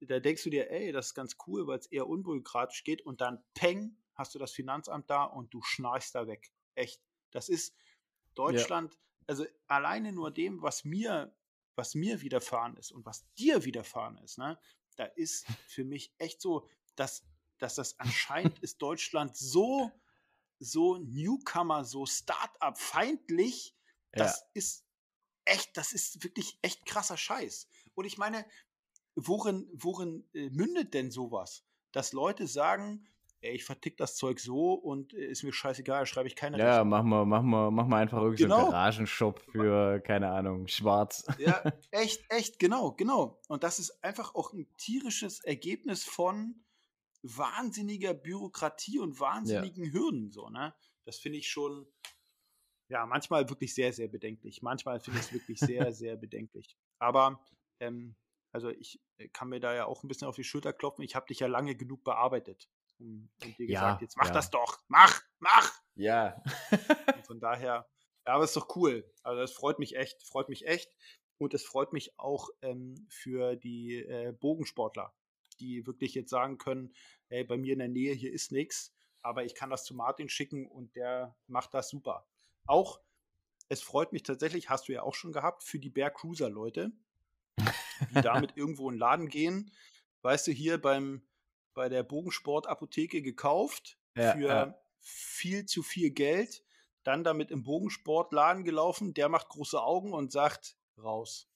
da denkst du dir, ey, das ist ganz cool, weil es eher unbürokratisch geht und dann peng, hast du das Finanzamt da und du schnarchst da weg. Echt. Das ist Deutschland, ja. Also alleine nur dem, was mir, was mir widerfahren ist und was dir widerfahren ist, ne, da ist für mich echt so, dass, dass das anscheinend ist Deutschland so, so Newcomer, so Start-up-feindlich, das ja. ist echt, das ist wirklich echt krasser Scheiß. Und ich meine, worin, worin äh, mündet denn sowas? Dass Leute sagen, ey, ich vertick das Zeug so und äh, ist mir scheißegal, schreibe ich keine Ja, mach mal, mach mal, mach mal einfach irgendwie genau. so einen Garagenshop für, keine Ahnung, schwarz. Ja, echt, echt, genau, genau. Und das ist einfach auch ein tierisches Ergebnis von wahnsinniger Bürokratie und wahnsinnigen ja. Hürden, so, ne? Das finde ich schon, ja, manchmal wirklich sehr, sehr bedenklich. Manchmal finde ich es wirklich sehr, sehr bedenklich. Aber ähm, also ich äh, kann mir da ja auch ein bisschen auf die Schulter klopfen. Ich habe dich ja lange genug bearbeitet und, und dir ja, gesagt, jetzt mach ja. das doch, mach, mach. Ja. von daher, ja, aber ist doch cool. Also das freut mich echt, freut mich echt. Und es freut mich auch ähm, für die äh, Bogensportler, die wirklich jetzt sagen können, hey, bei mir in der Nähe hier ist nichts, aber ich kann das zu Martin schicken und der macht das super. Auch es freut mich tatsächlich, hast du ja auch schon gehabt, für die Bear Cruiser Leute, die damit irgendwo in den Laden gehen. Weißt du, hier beim, bei der Bogensportapotheke gekauft ja, für ja. viel zu viel Geld, dann damit im Bogensportladen gelaufen, der macht große Augen und sagt, raus.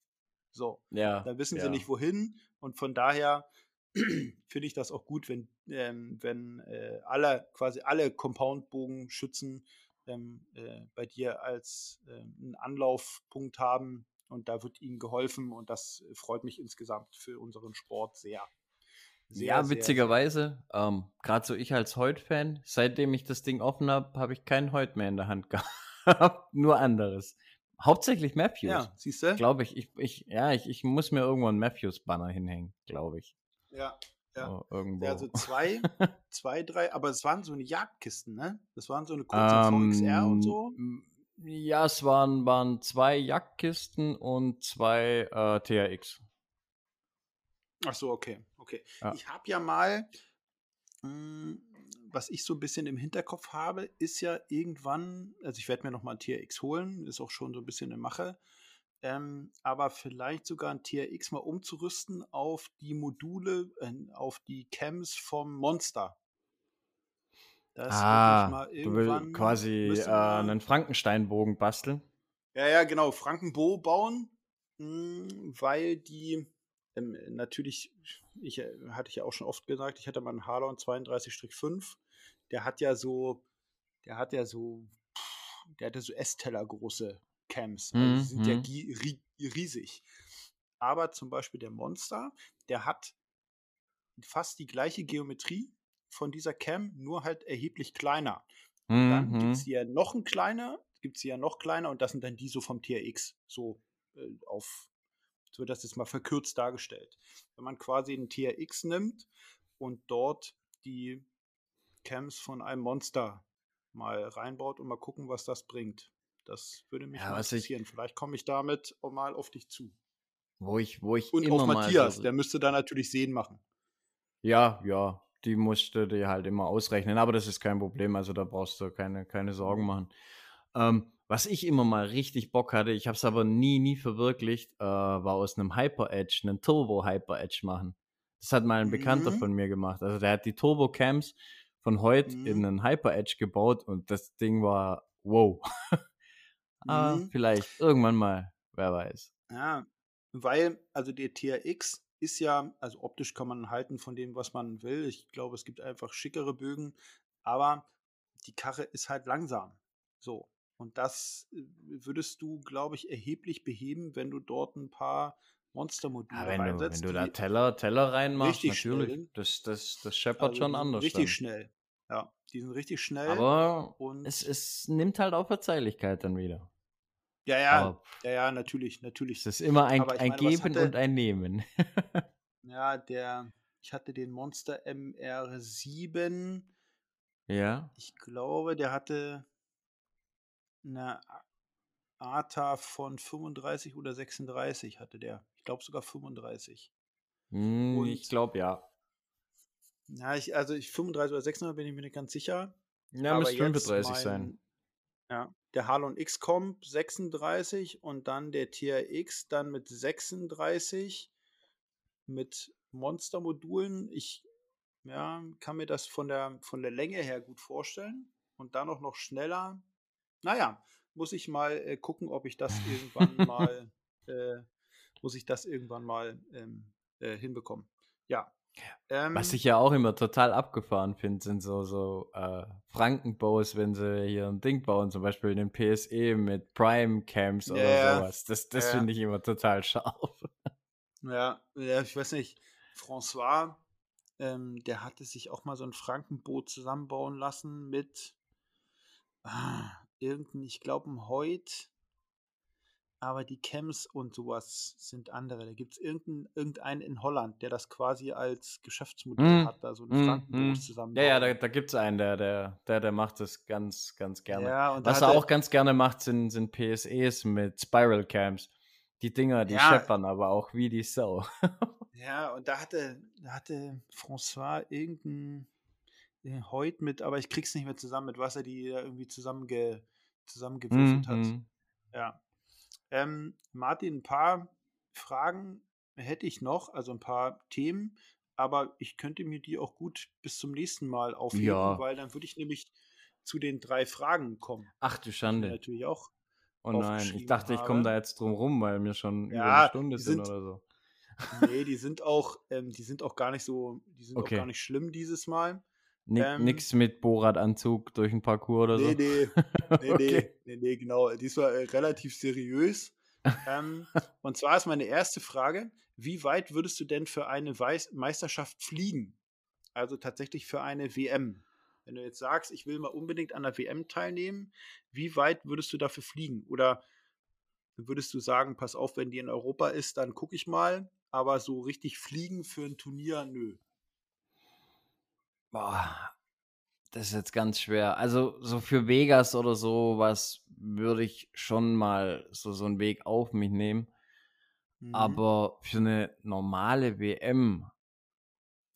So, ja, da wissen sie nicht wohin und von daher finde ich das auch gut, wenn, ähm, wenn äh, alle, quasi alle Compound-Bogenschützen ähm, äh, bei dir als äh, einen Anlaufpunkt haben, und da wird ihnen geholfen und das freut mich insgesamt für unseren Sport sehr. Sehr ja, witzigerweise, ähm, gerade so ich als Heut-Fan, seitdem ich das Ding offen habe, habe ich keinen Heut mehr in der Hand gehabt, nur anderes. Hauptsächlich Matthews. Ja, siehst du? Glaube ich. Ich, ich. Ja, ich, ich muss mir irgendwo einen Matthews-Banner hinhängen, glaube ich. Ja, ja. So, irgendwo. Ja, so zwei, zwei, drei, aber es waren so eine Jagdkisten, ne? Das waren so eine kurze ähm, VXR und so. Ja, es waren, waren zwei Jagdkisten und zwei äh, TRX. Ach so, okay, okay. Ja. Ich habe ja mal, mh, hm, was ich so ein bisschen im Hinterkopf habe, ist ja irgendwann, also ich werde mir noch mal ein TRX holen, ist auch schon so ein bisschen eine Mache, ähm, aber vielleicht sogar ein TRX mal umzurüsten auf die Module, äh, auf die Cams vom Monster. Das ah, du willst quasi äh, einen Frankensteinbogen basteln? Ja, ja, genau, Frankenbo bauen, mh, hm, weil die ähm, natürlich, ich äh, hatte ich ja auch schon oft gesagt, ich hatte mal einen Harlon 32-5, der hat ja so, der hat ja so, der hatte so Essteller große Cams, also die sind mhm. ja riesig. Aber zum Beispiel der Monster, der hat fast die gleiche Geometrie von dieser Cam, nur halt erheblich kleiner. Mhm. Dann gibt es hier noch ein kleiner, gibt es hier noch kleiner und das sind dann die so vom TRX, so äh, auf, so wird das jetzt mal verkürzt dargestellt. Wenn man quasi einen TRX nimmt und dort die Cams von einem Monster mal reinbaut und mal gucken, was das bringt. Das würde mich ja, interessieren. Ich, Vielleicht komme ich damit auch mal auf dich zu. Wo ich, wo ich und immer auf Matthias, so der müsste da natürlich Sehen machen. Ja, ja, die musste die halt immer ausrechnen, aber das ist kein Problem, also da brauchst du keine, keine Sorgen mhm. machen. Ähm, was ich immer mal richtig Bock hatte, ich habe es aber nie, nie verwirklicht, äh, war aus einem Hyper Edge, einen Turbo Hyper Edge machen. Das hat mal ein Bekannter mhm. von mir gemacht. Also der hat die Turbo Cams von heute mhm. in einen Hyper Edge gebaut und das Ding war wow. aber mhm. vielleicht irgendwann mal, wer weiß. Ja, weil, also der TRX ist ja, also optisch kann man halten von dem, was man will. Ich glaube, es gibt einfach schickere Bögen, aber die Karre ist halt langsam. So. Und das äh, würdest du, glaube ich, erheblich beheben, wenn du dort ein paar Monstermodule ja, wenn reinsetzt. Du, wenn du da Teller, Teller reinmachst, natürlich. Schnell. Das, das, das scheppert also schon anders. Richtig dann. schnell. Ja, die sind richtig schnell. Aber und es, es nimmt halt auch Verzeihlichkeit dann wieder. Ja, ja, ja, ja, natürlich, natürlich. Es ist immer ein, ein meine, Geben hatte, und ein Nehmen. ja, der, ich hatte den Monster MR7. Ja. Ich glaube, der hatte eine ATA von 35 oder 36 hatte der. Ich glaube sogar 35. Hm, ich glaube ja. Ja, ich, also ich 35 oder 36 bin ich mir nicht ganz sicher. Ja, müsste 35 mein, sein. Ja, der Halon X Comp 36 und dann der TRX dann mit 36 mit Monstermodulen. Ich ja, kann mir das von der, von der Länge her gut vorstellen. Und dann auch noch schneller. Naja, muss ich mal äh, gucken, ob ich das irgendwann mal, äh, muss ich das irgendwann mal ähm, äh, hinbekommen. Ja. Ähm, Was ich ja auch immer total abgefahren finde, sind so, so äh, Frankenbaus, wenn sie hier ein Ding bauen, zum Beispiel den PSE mit Prime Camps oder yeah, sowas. Das, das yeah. finde ich immer total scharf. Ja, ja, ich weiß nicht. François, ähm, der hatte sich auch mal so ein Frankenboot zusammenbauen lassen mit ah, irgendein, ich glaube, ein Heut. Aber die Camps und sowas sind andere. Da gibt es irgendeinen, irgendeinen in Holland, der das quasi als Geschäftsmodell mm, hat, da so ein mm, Frankenboot mm. zusammen. Ja, ja, da, da gibt es einen, der, der, der, der macht das ganz, ganz gerne. Ja, Was er auch ganz gerne macht, sind, sind PSEs mit Spiral Camps. Die Dinger, die ja, scheppern aber auch wie die Sau. ja, und da hatte, da hatte François irgendein Heut mit, aber ich krieg's nicht mehr zusammen, mit was er die irgendwie zusammenge, zusammengewürfelt mm, hat. Mm. Ja. Ähm, Martin, ein paar Fragen hätte ich noch, also ein paar Themen, aber ich könnte mir die auch gut bis zum nächsten Mal aufheben, ja. weil dann würde ich nämlich zu den drei Fragen kommen. Ach du Schande. Natürlich auch. Oh nein, ich dachte, ich komme da jetzt drum rum, weil mir schon ja, über eine Stunde sind, oder so. Nee, die sind auch, ähm, die sind auch gar nicht so, die sind okay. auch gar nicht schlimm dieses Mal. Nick, ähm, nix mit Bohrradanzug durch ein Parcours oder nee, so. Nee, nee, okay. nee, nee, genau. Diesmal äh, relativ seriös. ähm, und zwar ist meine erste Frage: Wie weit würdest du denn für eine Weiß Meisterschaft fliegen? Also tatsächlich für eine WM. Wenn du jetzt sagst, ich will mal unbedingt an der WM teilnehmen, wie weit würdest du dafür fliegen? Oder würdest du sagen, pass auf, wenn die in Europa ist, dann gucke ich mal, aber so richtig fliegen für ein Turnier, nö. Boah, das ist jetzt ganz schwer. Also so für Vegas oder so was würde ich schon mal so, so einen Weg auf mich nehmen. Mhm. Aber für eine normale WM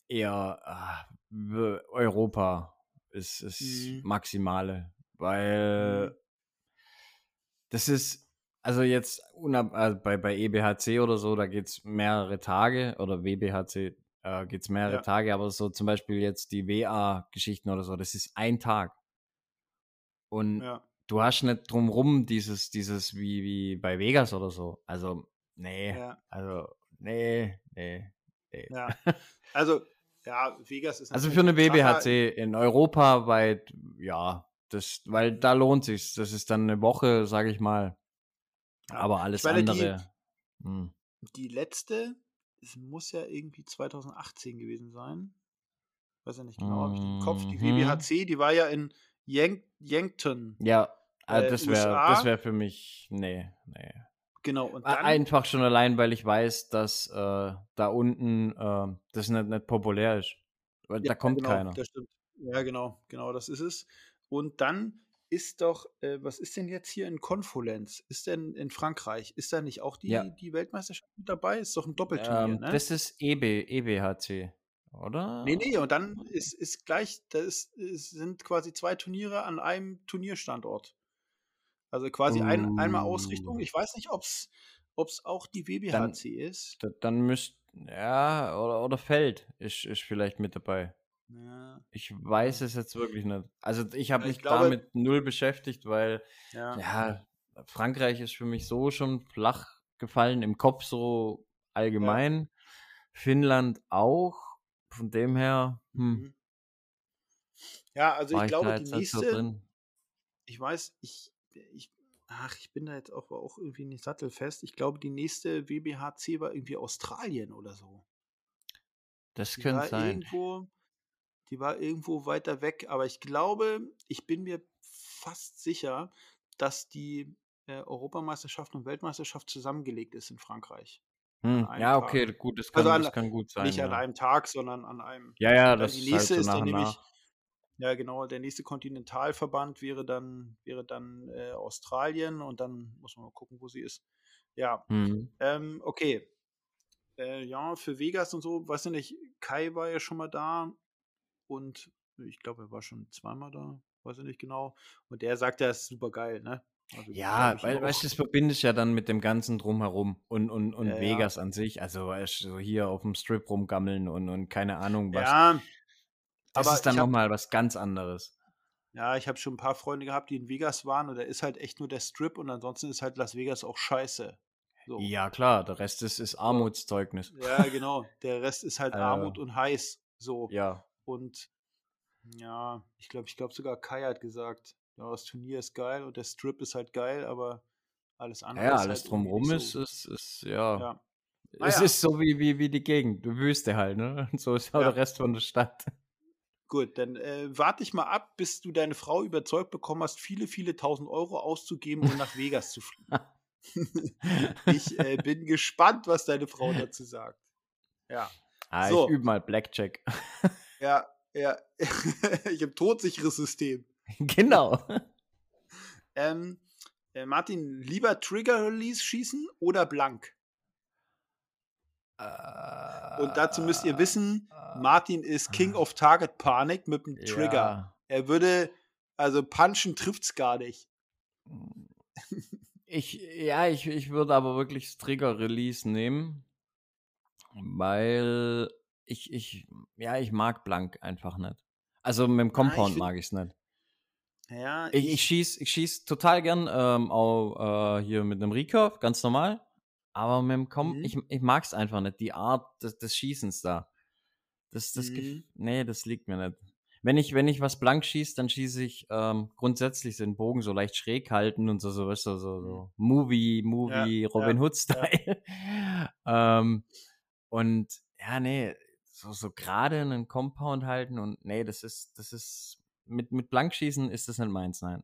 eher äh, Europa ist, ist mhm. maximale. Weil mhm. das ist, also jetzt also bei, bei EBHC oder so, da geht es mehrere Tage oder WBHC äh, geht es mehrere ja. Tage, aber so zum Beispiel jetzt die WA-Geschichten oder so, das ist ein Tag. Und ja. du hast nicht drumrum dieses, dieses wie, wie bei Vegas oder so. Also, nee, ja. also, nee, nee, nee. Ja, also, ja, Vegas ist. Also für eine WBHC in Europa weit, ja, das, weil da lohnt sich. Das ist dann eine Woche, sage ich mal. Aber alles andere. Die, hm. die letzte es muss ja irgendwie 2018 gewesen sein. Weiß ja nicht genau, habe ich den Kopf. Die mhm. die war ja in Yank Yankton. Ja, also das wäre wär für mich, nee, nee. Genau. Und dann, Einfach schon allein, weil ich weiß, dass äh, da unten äh, das nicht, nicht populär ist. Weil ja, da kommt genau, keiner. Das stimmt. Ja, genau, genau, das ist es. Und dann ist doch, äh, was ist denn jetzt hier in Konfulenz? Ist denn in Frankreich, ist da nicht auch die, ja. die Weltmeisterschaft mit dabei? Ist doch ein Doppelturnier, ähm, ne? Das ist EB, EBHC, oder? Nee, nee, und dann ist, ist gleich, das ist, sind quasi zwei Turniere an einem Turnierstandort. Also quasi uh. ein, einmal Ausrichtung. Ich weiß nicht, ob es auch die WBHC dann, ist. Dann müsst, ja, oder, oder Feld ist, ist vielleicht mit dabei. Ja. Ich weiß es jetzt wirklich nicht. Also ich habe mich glaube, damit null beschäftigt, weil ja. ja. Frankreich ist für mich so schon flach gefallen, im Kopf so allgemein. Ja. Finnland auch. Von dem her, hm. Mhm. Ja, also ich glaube, die nächste. So ich weiß, ich, ich, ach, ich bin da jetzt auch, auch irgendwie nicht sattelfest. Ich glaube, die nächste WBHC war irgendwie Australien oder so. Das könnte sein. Irgendwo, die war irgendwo weiter weg, aber ich glaube, ich bin mir fast sicher, dass die äh, Europameisterschaft und Weltmeisterschaft zusammengelegt ist in Frankreich. Hm, ja, okay, Tag. gut, das Also kann, an, das kann gut sein, nicht an ja. einem Tag, sondern an einem. Ja, ja, das die ist halt nächste so ist dann nämlich, ja genau, der nächste Kontinentalverband wäre dann, wäre dann äh, Australien und dann muss man mal gucken, wo sie ist. Ja, Hm. ähm, okay. Äh, ja, für Vegas und so, weiß ich nicht, Kai war ja schon mal da und ich glaube, er war schon zweimal da, weiß ich nicht genau. Und der sagt, er ist super geil, ne? Also Ja, weil, weißt du, das verbinde ich ja dann mit dem ganzen Drumherum und, und, und Ja, ja. Vegas an sich. Also weißt du, so hier auf dem Strip rumgammeln und, und keine Ahnung was. Ja, Das ist dann nochmal was ganz anderes. ja, ich habe schon ein paar Freunde gehabt, die in Vegas waren und da ist halt echt nur der Strip und ansonsten ist halt Las Vegas auch scheiße. So. Ja, klar, der Rest ist, ist. Armutszeugnis. Ja, genau. Der Rest ist halt Äh, Armut und heiß. So. ja. Und ja, ich glaube, ich glaube sogar Kai hat gesagt, ja, das Turnier ist geil und der Strip ist halt geil, aber alles andere Ja, ist alles halt drumrum ist, so. ist, ist, ja. Ja. Es Naja, ist so wie, wie, wie die Gegend, die Wüste halt, ne? Und so ist auch der ja. Rest von der Stadt. Gut, dann äh, warte ich mal ab, bis du deine Frau überzeugt bekommen hast, viele, viele tausend Euro auszugeben und nach Vegas zu fliegen. ich äh, bin gespannt, was deine Frau dazu sagt. Ja. Ah, ich So, übe mal Blackjack. ja, ja. ich habe todsicheres System. genau. Ähm, äh, Martin, lieber Trigger Release schießen oder blank? Und dazu müsst ihr wissen, Martin ist King of Target Panik mit dem Trigger. ja. Er würde, also punchen trifft's gar nicht. Ich, ja, ich, ich würde aber wirklich das Trigger Release nehmen, weil ich, ich, ja, ich mag blank einfach nicht. Also mit dem Ah, Compound mag ich es nicht. ja, Ich, ich schieß, ich schieß total gern ähm, auch äh, hier mit einem Recurve, ganz normal. Aber mit dem Com mhm, ich, ich mag es einfach nicht, die Art des, des Schießens da. Das, das, mhm, nee, das liegt mir nicht. Wenn ich, wenn ich was blank schieße, dann schieße ich ähm, grundsätzlich den Bogen so leicht schräg halten und so, so, weißt du, so, mhm. so Movie, ja, Movie, Robin ja, Hood ja, Style. ähm, und ja, nee, so, so gerade einen Compound halten und nee, das ist, das ist, mit, mit Blankschießen ist das nicht meins, nein.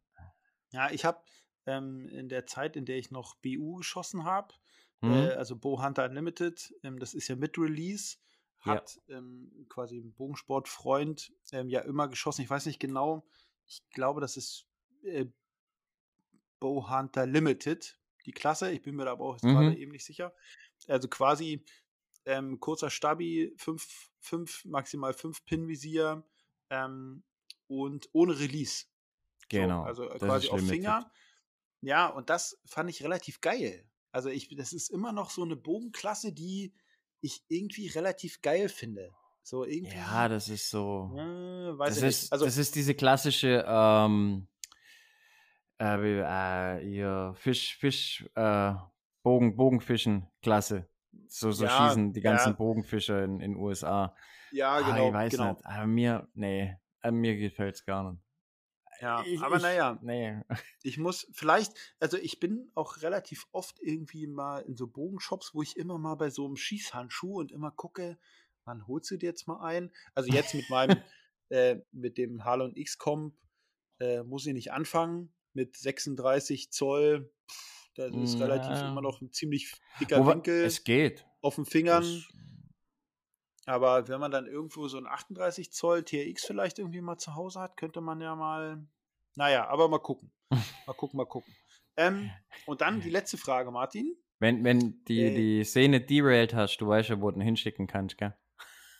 ja, ich habe ähm, in der Zeit, in der ich noch BU geschossen habe, äh, Hm? also Bow Hunter Unlimited, ähm, das ist ja mit Release, Ja. hat ähm, quasi ein Bogensportfreund ähm, ja immer geschossen. Ich weiß nicht genau, ich glaube, das ist äh, Hunter Limited, die Klasse. Ich bin mir da aber auch jetzt gerade Mhm. eben nicht sicher. Also quasi ähm, kurzer Stabi, fünf, fünf, maximal fünf Pin-Visier ähm, und ohne Release. So, Genau, also äh, quasi auf. Finger. Ja, und das fand ich relativ geil. Also ich, das ist immer noch so eine Bogenklasse, die ich irgendwie relativ geil finde. So Ja, irgendwie, das ist so. äh, Das ist, Also, das ist diese klassische ähm, äh, äh, Fisch, Fisch, äh, Bogen, Bogenfischen-Klasse. So, so ja, schießen die ganzen ja, Bogenfischer in den USA. ja, Ah, ich genau, weiß genau. nicht. Aber mir, nee, mir gefällt es gar nicht. Ja, Ich, aber naja, nee. ich muss vielleicht, also ich bin auch relativ oft irgendwie mal in so Bogenshops, wo ich immer mal bei so einem Schießhandschuh und immer gucke, wann holst du dir jetzt mal ein? Also jetzt mit meinem, äh, mit dem Harlon X-Comp äh, muss ich nicht anfangen. Mit 36 Zoll, pff, das ist relativ immer Ja. noch ein ziemlich dicker Wobei, Winkel es geht. auf den Fingern. Aber wenn man dann irgendwo so ein 38 Zoll TRX vielleicht irgendwie mal zu Hause hat, könnte man ja mal. Naja, aber mal gucken. Mal gucken, mal gucken. Ähm, und dann die letzte Frage, Martin. wenn, wenn die, Äh, die Szene derailed hast, du weißt ja, wo du ihn hinschicken kannst, gell?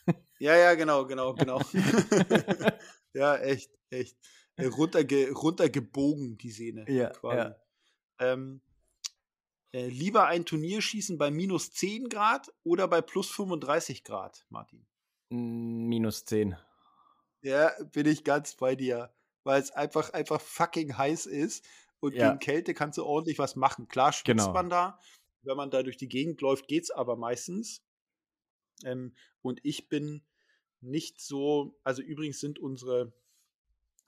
ja, ja, genau, genau, genau. ja, echt, echt. Äh, Runterge runtergebogen, die Sehne, Ja, quasi. ja. Ähm, äh, lieber ein Turnier schießen bei minus 10 Grad oder bei plus 35 Grad, Martin? Mm, Minus 10. Ja, bin ich ganz bei dir. Weil es einfach, einfach fucking heiß ist und Ja, gegen Kälte kannst du ordentlich was machen. Klar schwitzt genau. man da. Wenn man da durch die Gegend läuft, geht's aber meistens. Ähm, und ich bin nicht so, also übrigens sind unsere,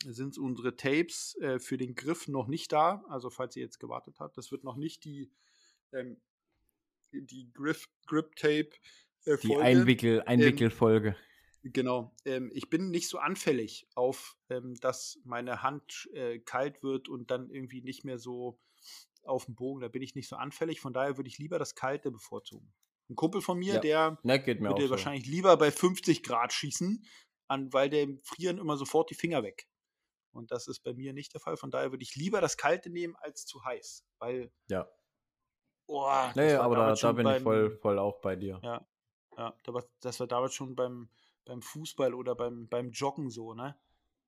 sind unsere Tapes äh, für den Griff noch nicht da. Also falls ihr jetzt gewartet habt, das wird noch nicht die, ähm, die Griff, Grip Tape äh, Die Folge. Einwickel, Ähm, Einwickelfolge. Genau. Ähm, ich bin nicht so anfällig auf, ähm, dass meine Hand äh, kalt wird und dann irgendwie nicht mehr so auf dem Bogen, da bin ich nicht so anfällig. Von daher würde ich lieber das Kalte bevorzugen. Ein Kumpel von mir, Ja. der Ne, würde so. wahrscheinlich lieber bei 50 Grad schießen, an, weil dem frieren immer sofort die Finger weg. Und das ist bei mir nicht der Fall. Von daher würde ich lieber das Kalte nehmen als zu heiß. Weil, Ja. Oh, Nee, war aber da, da bin ich beim- voll, voll auch bei dir. Ja, ja da war, das war damals schon beim, beim Fußball oder beim, beim Joggen so, ne?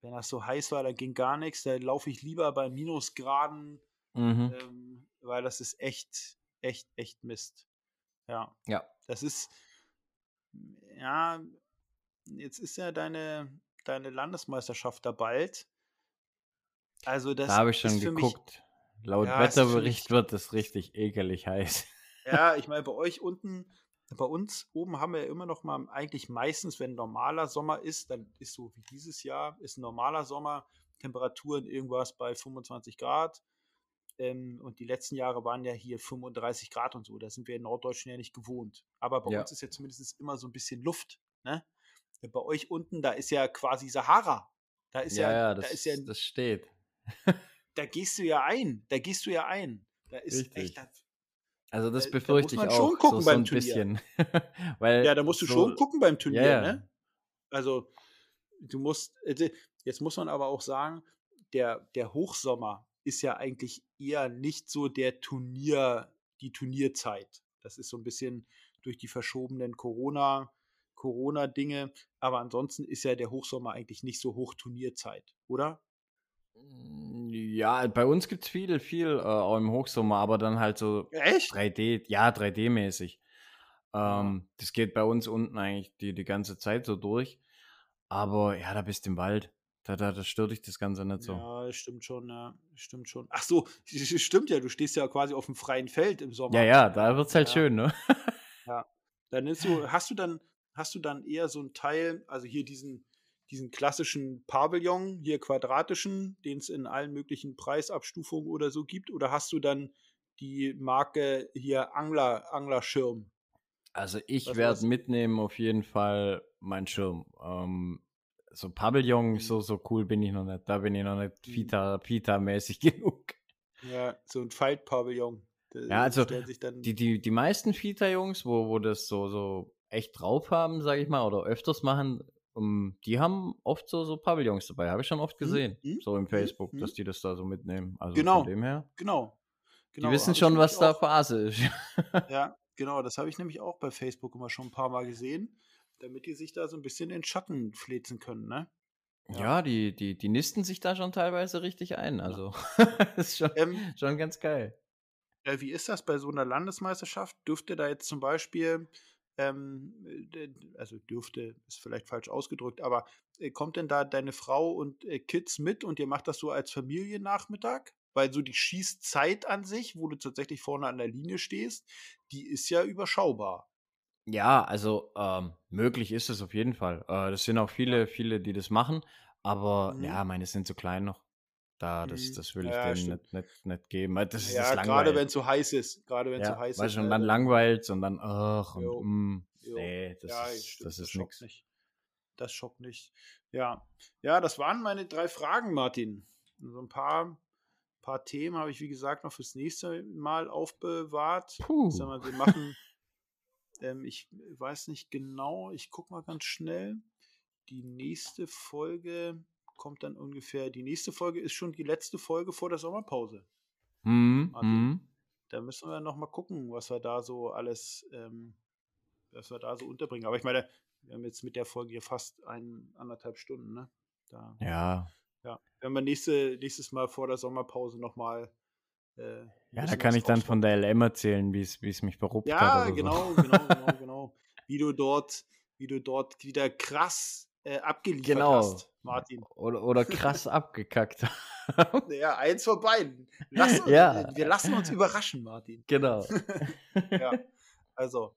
Wenn das so heiß war, dann ging gar nichts. Da laufe ich lieber bei Minusgraden, Mhm. ähm, weil das ist echt, echt, echt Mist. Ja. Ja. Das ist, ja, jetzt ist ja deine, deine Landesmeisterschaft da bald. Also das Da habe ich schon geguckt. Laut Ja, Wetterbericht wird es richtig ekelig heiß. Ja, ich meine, bei euch unten, bei uns oben haben wir ja immer noch mal eigentlich meistens, wenn normaler Sommer ist, dann ist so wie dieses Jahr, ist ein normaler Sommer, Temperaturen irgendwas bei 25 Grad. Ähm, und die letzten Jahre waren ja hier 35 Grad und so. Da sind wir in Norddeutschland ja nicht gewohnt. Aber bei Ja. uns ist ja zumindest immer so ein bisschen Luft. Ne? Bei euch unten, da ist ja quasi Sahara. Da ist ja, ja, ja, da das, ist ja, das steht. da gehst du ja ein. Da gehst du ja ein. Da ist Richtig. echt, da, Also das da befürchte muss ich man auch schon gucken so, so beim ein Turnier. bisschen. Weil Ja, da musst du so, schon gucken beim Turnier, ja. ne? Also, du musst, äh, jetzt muss man aber auch sagen, der, der Hochsommer ist ja eigentlich eher nicht so der Turnier, die Turnierzeit. Das ist so ein bisschen durch die verschobenen Corona, Corona-Dinge. Aber ansonsten ist ja der Hochsommer eigentlich nicht so hoch Turnierzeit, oder? Ja, bei uns gibt es viel, viel äh, auch im Hochsommer, aber dann halt so Echt? 3D, ja, 3D-mäßig. Ja. Ähm, das geht bei uns unten eigentlich die, die ganze Zeit so durch. Aber ja, da bist du im Wald. Da, da, da stört dich das Ganze nicht so. Ja, stimmt schon, ja. Stimmt schon. Ach so, stimmt ja, du stehst ja quasi auf dem freien Feld im Sommer. Ja, ja, da wird's halt Ja. schön, ne? Dann nimmst du, hast du dann, hast du dann eher so ein Teil, also hier diesen, diesen klassischen Pavillon, hier quadratischen, den es in allen möglichen Preisabstufungen oder so gibt, oder hast du dann die Marke hier Angler, Anglerschirm? Also ich werde mitnehmen auf jeden Fall meinen Schirm. Ähm, so Pavillon, Mhm. so, so cool bin ich noch nicht. Da bin ich noch nicht Mhm. Pita, Pita-mäßig genug. Ja, so ein Faltpavillon. Ja, also stellen sich dann, Die, die, die meisten Fita-Jungs, wo, wo das so, so echt drauf haben, sage ich mal, oder öfters machen, um, die haben oft so, so Pavillons dabei. Habe ich schon oft Mhm, gesehen. mhm, So im Facebook, mhm. dass die das da so mitnehmen. Also Genau. von dem her. genau. genau die wissen hab schon, was da auch- Phase ist. Ja, genau, das habe ich nämlich auch bei Facebook immer schon ein paar Mal gesehen, damit die sich da so ein bisschen in Schatten flitzen können, ne? Ja, die, die, die nisten sich da schon teilweise richtig ein. Also, das ist schon, Ähm, schon ganz geil. Äh, wie ist das bei so einer Landesmeisterschaft? Dürfte da jetzt zum Beispiel, ähm, äh, also dürfte, ist vielleicht falsch ausgedrückt, aber äh, kommt denn da deine Frau und äh, Kids mit und ihr macht das so als Familiennachmittag? Weil so die Schießzeit an sich, wo du tatsächlich vorne an der Linie stehst, die ist ja überschaubar. Ja, also ähm, möglich ist es auf jeden Fall. Äh, das sind auch viele, viele, die das machen. Aber Mhm. ja, meine sind zu klein noch. Da, das, Mhm. das will ich Ja, denen stimmt. nicht, nicht, nicht geben. Das ist ja, das gerade wenn es so heiß ist. Gerade wenn es ja, so heiß weißt ist. und dann langweilt und dann, ach, und Jo, mm, jo. nee, das ja, ist, stimmt, das ist schockt nix. nicht. Das schockt nicht. Ja. Ja, das waren meine drei Fragen, Martin. So ein paar, paar Themen habe ich, wie gesagt, noch fürs nächste Mal aufbewahrt. Puh. Sag mal, wir machen, ähm, ich weiß nicht genau, ich gucke mal ganz schnell. Die nächste Folge kommt dann ungefähr, die nächste Folge ist schon die letzte Folge vor der Sommerpause. Mhm, Martin. mhm. Da müssen wir noch mal gucken, was wir da so alles, ähm, was wir da so unterbringen. Aber ich meine, wir haben jetzt mit der Folge hier fast ein, anderthalb Stunden, ne? Da, Ja, ja. Wenn wir nächste, nächstes Mal vor der Sommerpause noch mal äh, ja, da kann ich dann von der LM erzählen, wie es mich beruppt Ja, hat oder genau, so. genau, genau, genau. Wie du dort, wie du dort wieder krass äh, abgeliefert Genau. hast, Martin. Oder, oder krass abgekackt. Ja, eins von beiden. Lass, Ja. Wir lassen uns überraschen, Martin. genau. ja. Also,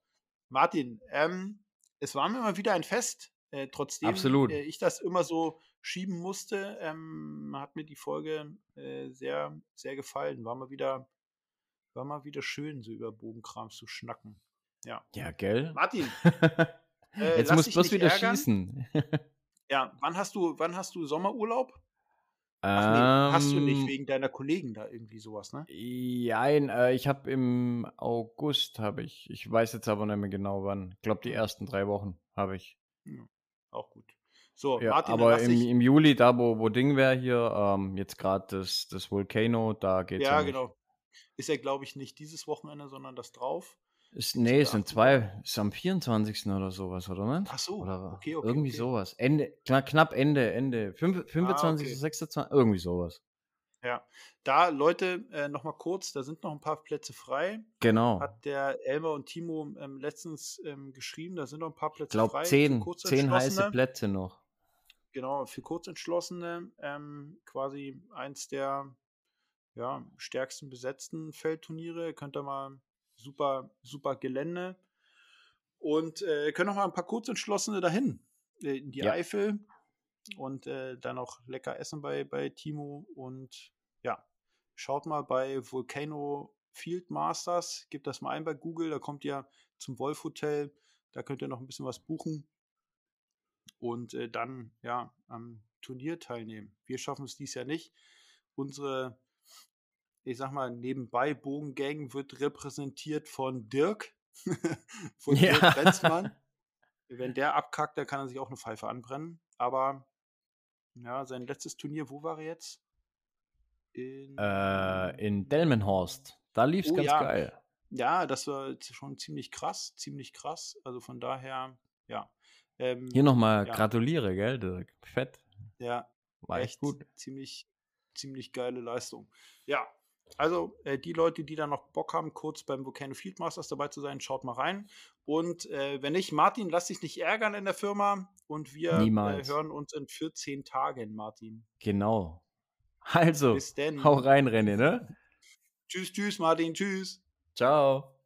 Martin, ähm, es war mir mal wieder ein Fest. Äh, trotzdem Absolut. Äh, ich das immer so schieben musste, ähm, hat mir die Folge äh, sehr, sehr gefallen. War mal wieder, war mal wieder schön, so über Bogenkram zu schnacken. Ja. Ja, gell? Martin, äh, Jetzt lass muss dich bloß wieder ärgern. schießen. Ja, wann hast du, wann hast du Sommerurlaub? Ach nee, hast du nicht Ähm, wegen deiner Kollegen da irgendwie sowas, ne? jein, äh, ich habe im August habe ich ich weiß jetzt aber nicht mehr genau wann. Ich glaube, die ersten 3 Wochen habe ich. Ja, auch gut. So, Ja, Martin, aber im im Juli, da wo wo Ding wäre hier, ähm, jetzt gerade das das Volcano, da geht's ja Ja, genau. Ist ja, glaube ich, nicht dieses Wochenende, sondern das drauf. Ist ne, der es sind 28.? 2 ist am 24. oder so was, oder nicht? Ach so, Oder okay, okay, irgendwie okay. so was. Ende kna knapp Ende Ende fünf Ah, 25., okay. 26., irgendwie so was. Ja. Da, Leute, äh, noch mal kurz, da sind noch 'n paar Plätze frei. Genau. Hat der Elmar und Timo, ähm, letztens, ähm, geschrieben, da sind noch 'n paar Ich Plätze glaube frei für 10 10 heiße Kurzentschlossene. Plätze noch. Genau, für Kurzentschlossene, ähm, quasi eins der, ja, stärksten besetzten Feldturniere. Könnt ihr mal super super Gelände. Und, äh, können auch mal 'n paar Kurzentschlossene dahin, äh, in die Ja. Eifel und, äh, dann auch lecker essen bei bei Timo und ja, schaut mal bei Volcano Field Masters, gebt das mal ein bei Google, da kommt ihr zum Wolf-Hotel, da könnt ihr noch 'n bisschen was buchen und, äh, dann, ja, am Turnier teilnehmen. Wir schaffen es dieses Jahr nicht. Unsere, ich sage mal, nebenbei Bogengang wird repräsentiert von Dirk, von Dirk Ja. Brenzmann. Wenn der abkackt, dann kann er sich auch 'ne Pfeife anbrennen. Aber ja, sein letztes Turnier, wo war er jetzt? In Äh, in Delmenhorst. Da lief's Oh ganz ja. geil. Ja, das war schon ziemlich krass ziemlich krass. Also, von daher, ja. Ähm, Hier noch mal ja. gratuliere, gell, Dirk. Fett. Ja, War echt echt gut. ziemlich ziemlich geile Leistung. Ja, also, äh, die Leute, die da noch Bock haben, kurz beim Volcano Field Masters dabei zu sein, schaut mal rein. Und, äh, wenn nicht, Martin, lass dich nicht ärgern in der Firma und wir, äh, hören uns in 14 Tagen, Martin. Genau. Also, Bis denn. hau rein, René, ne? Tschüss, tschüss, Martin. Tschüss. Tschau.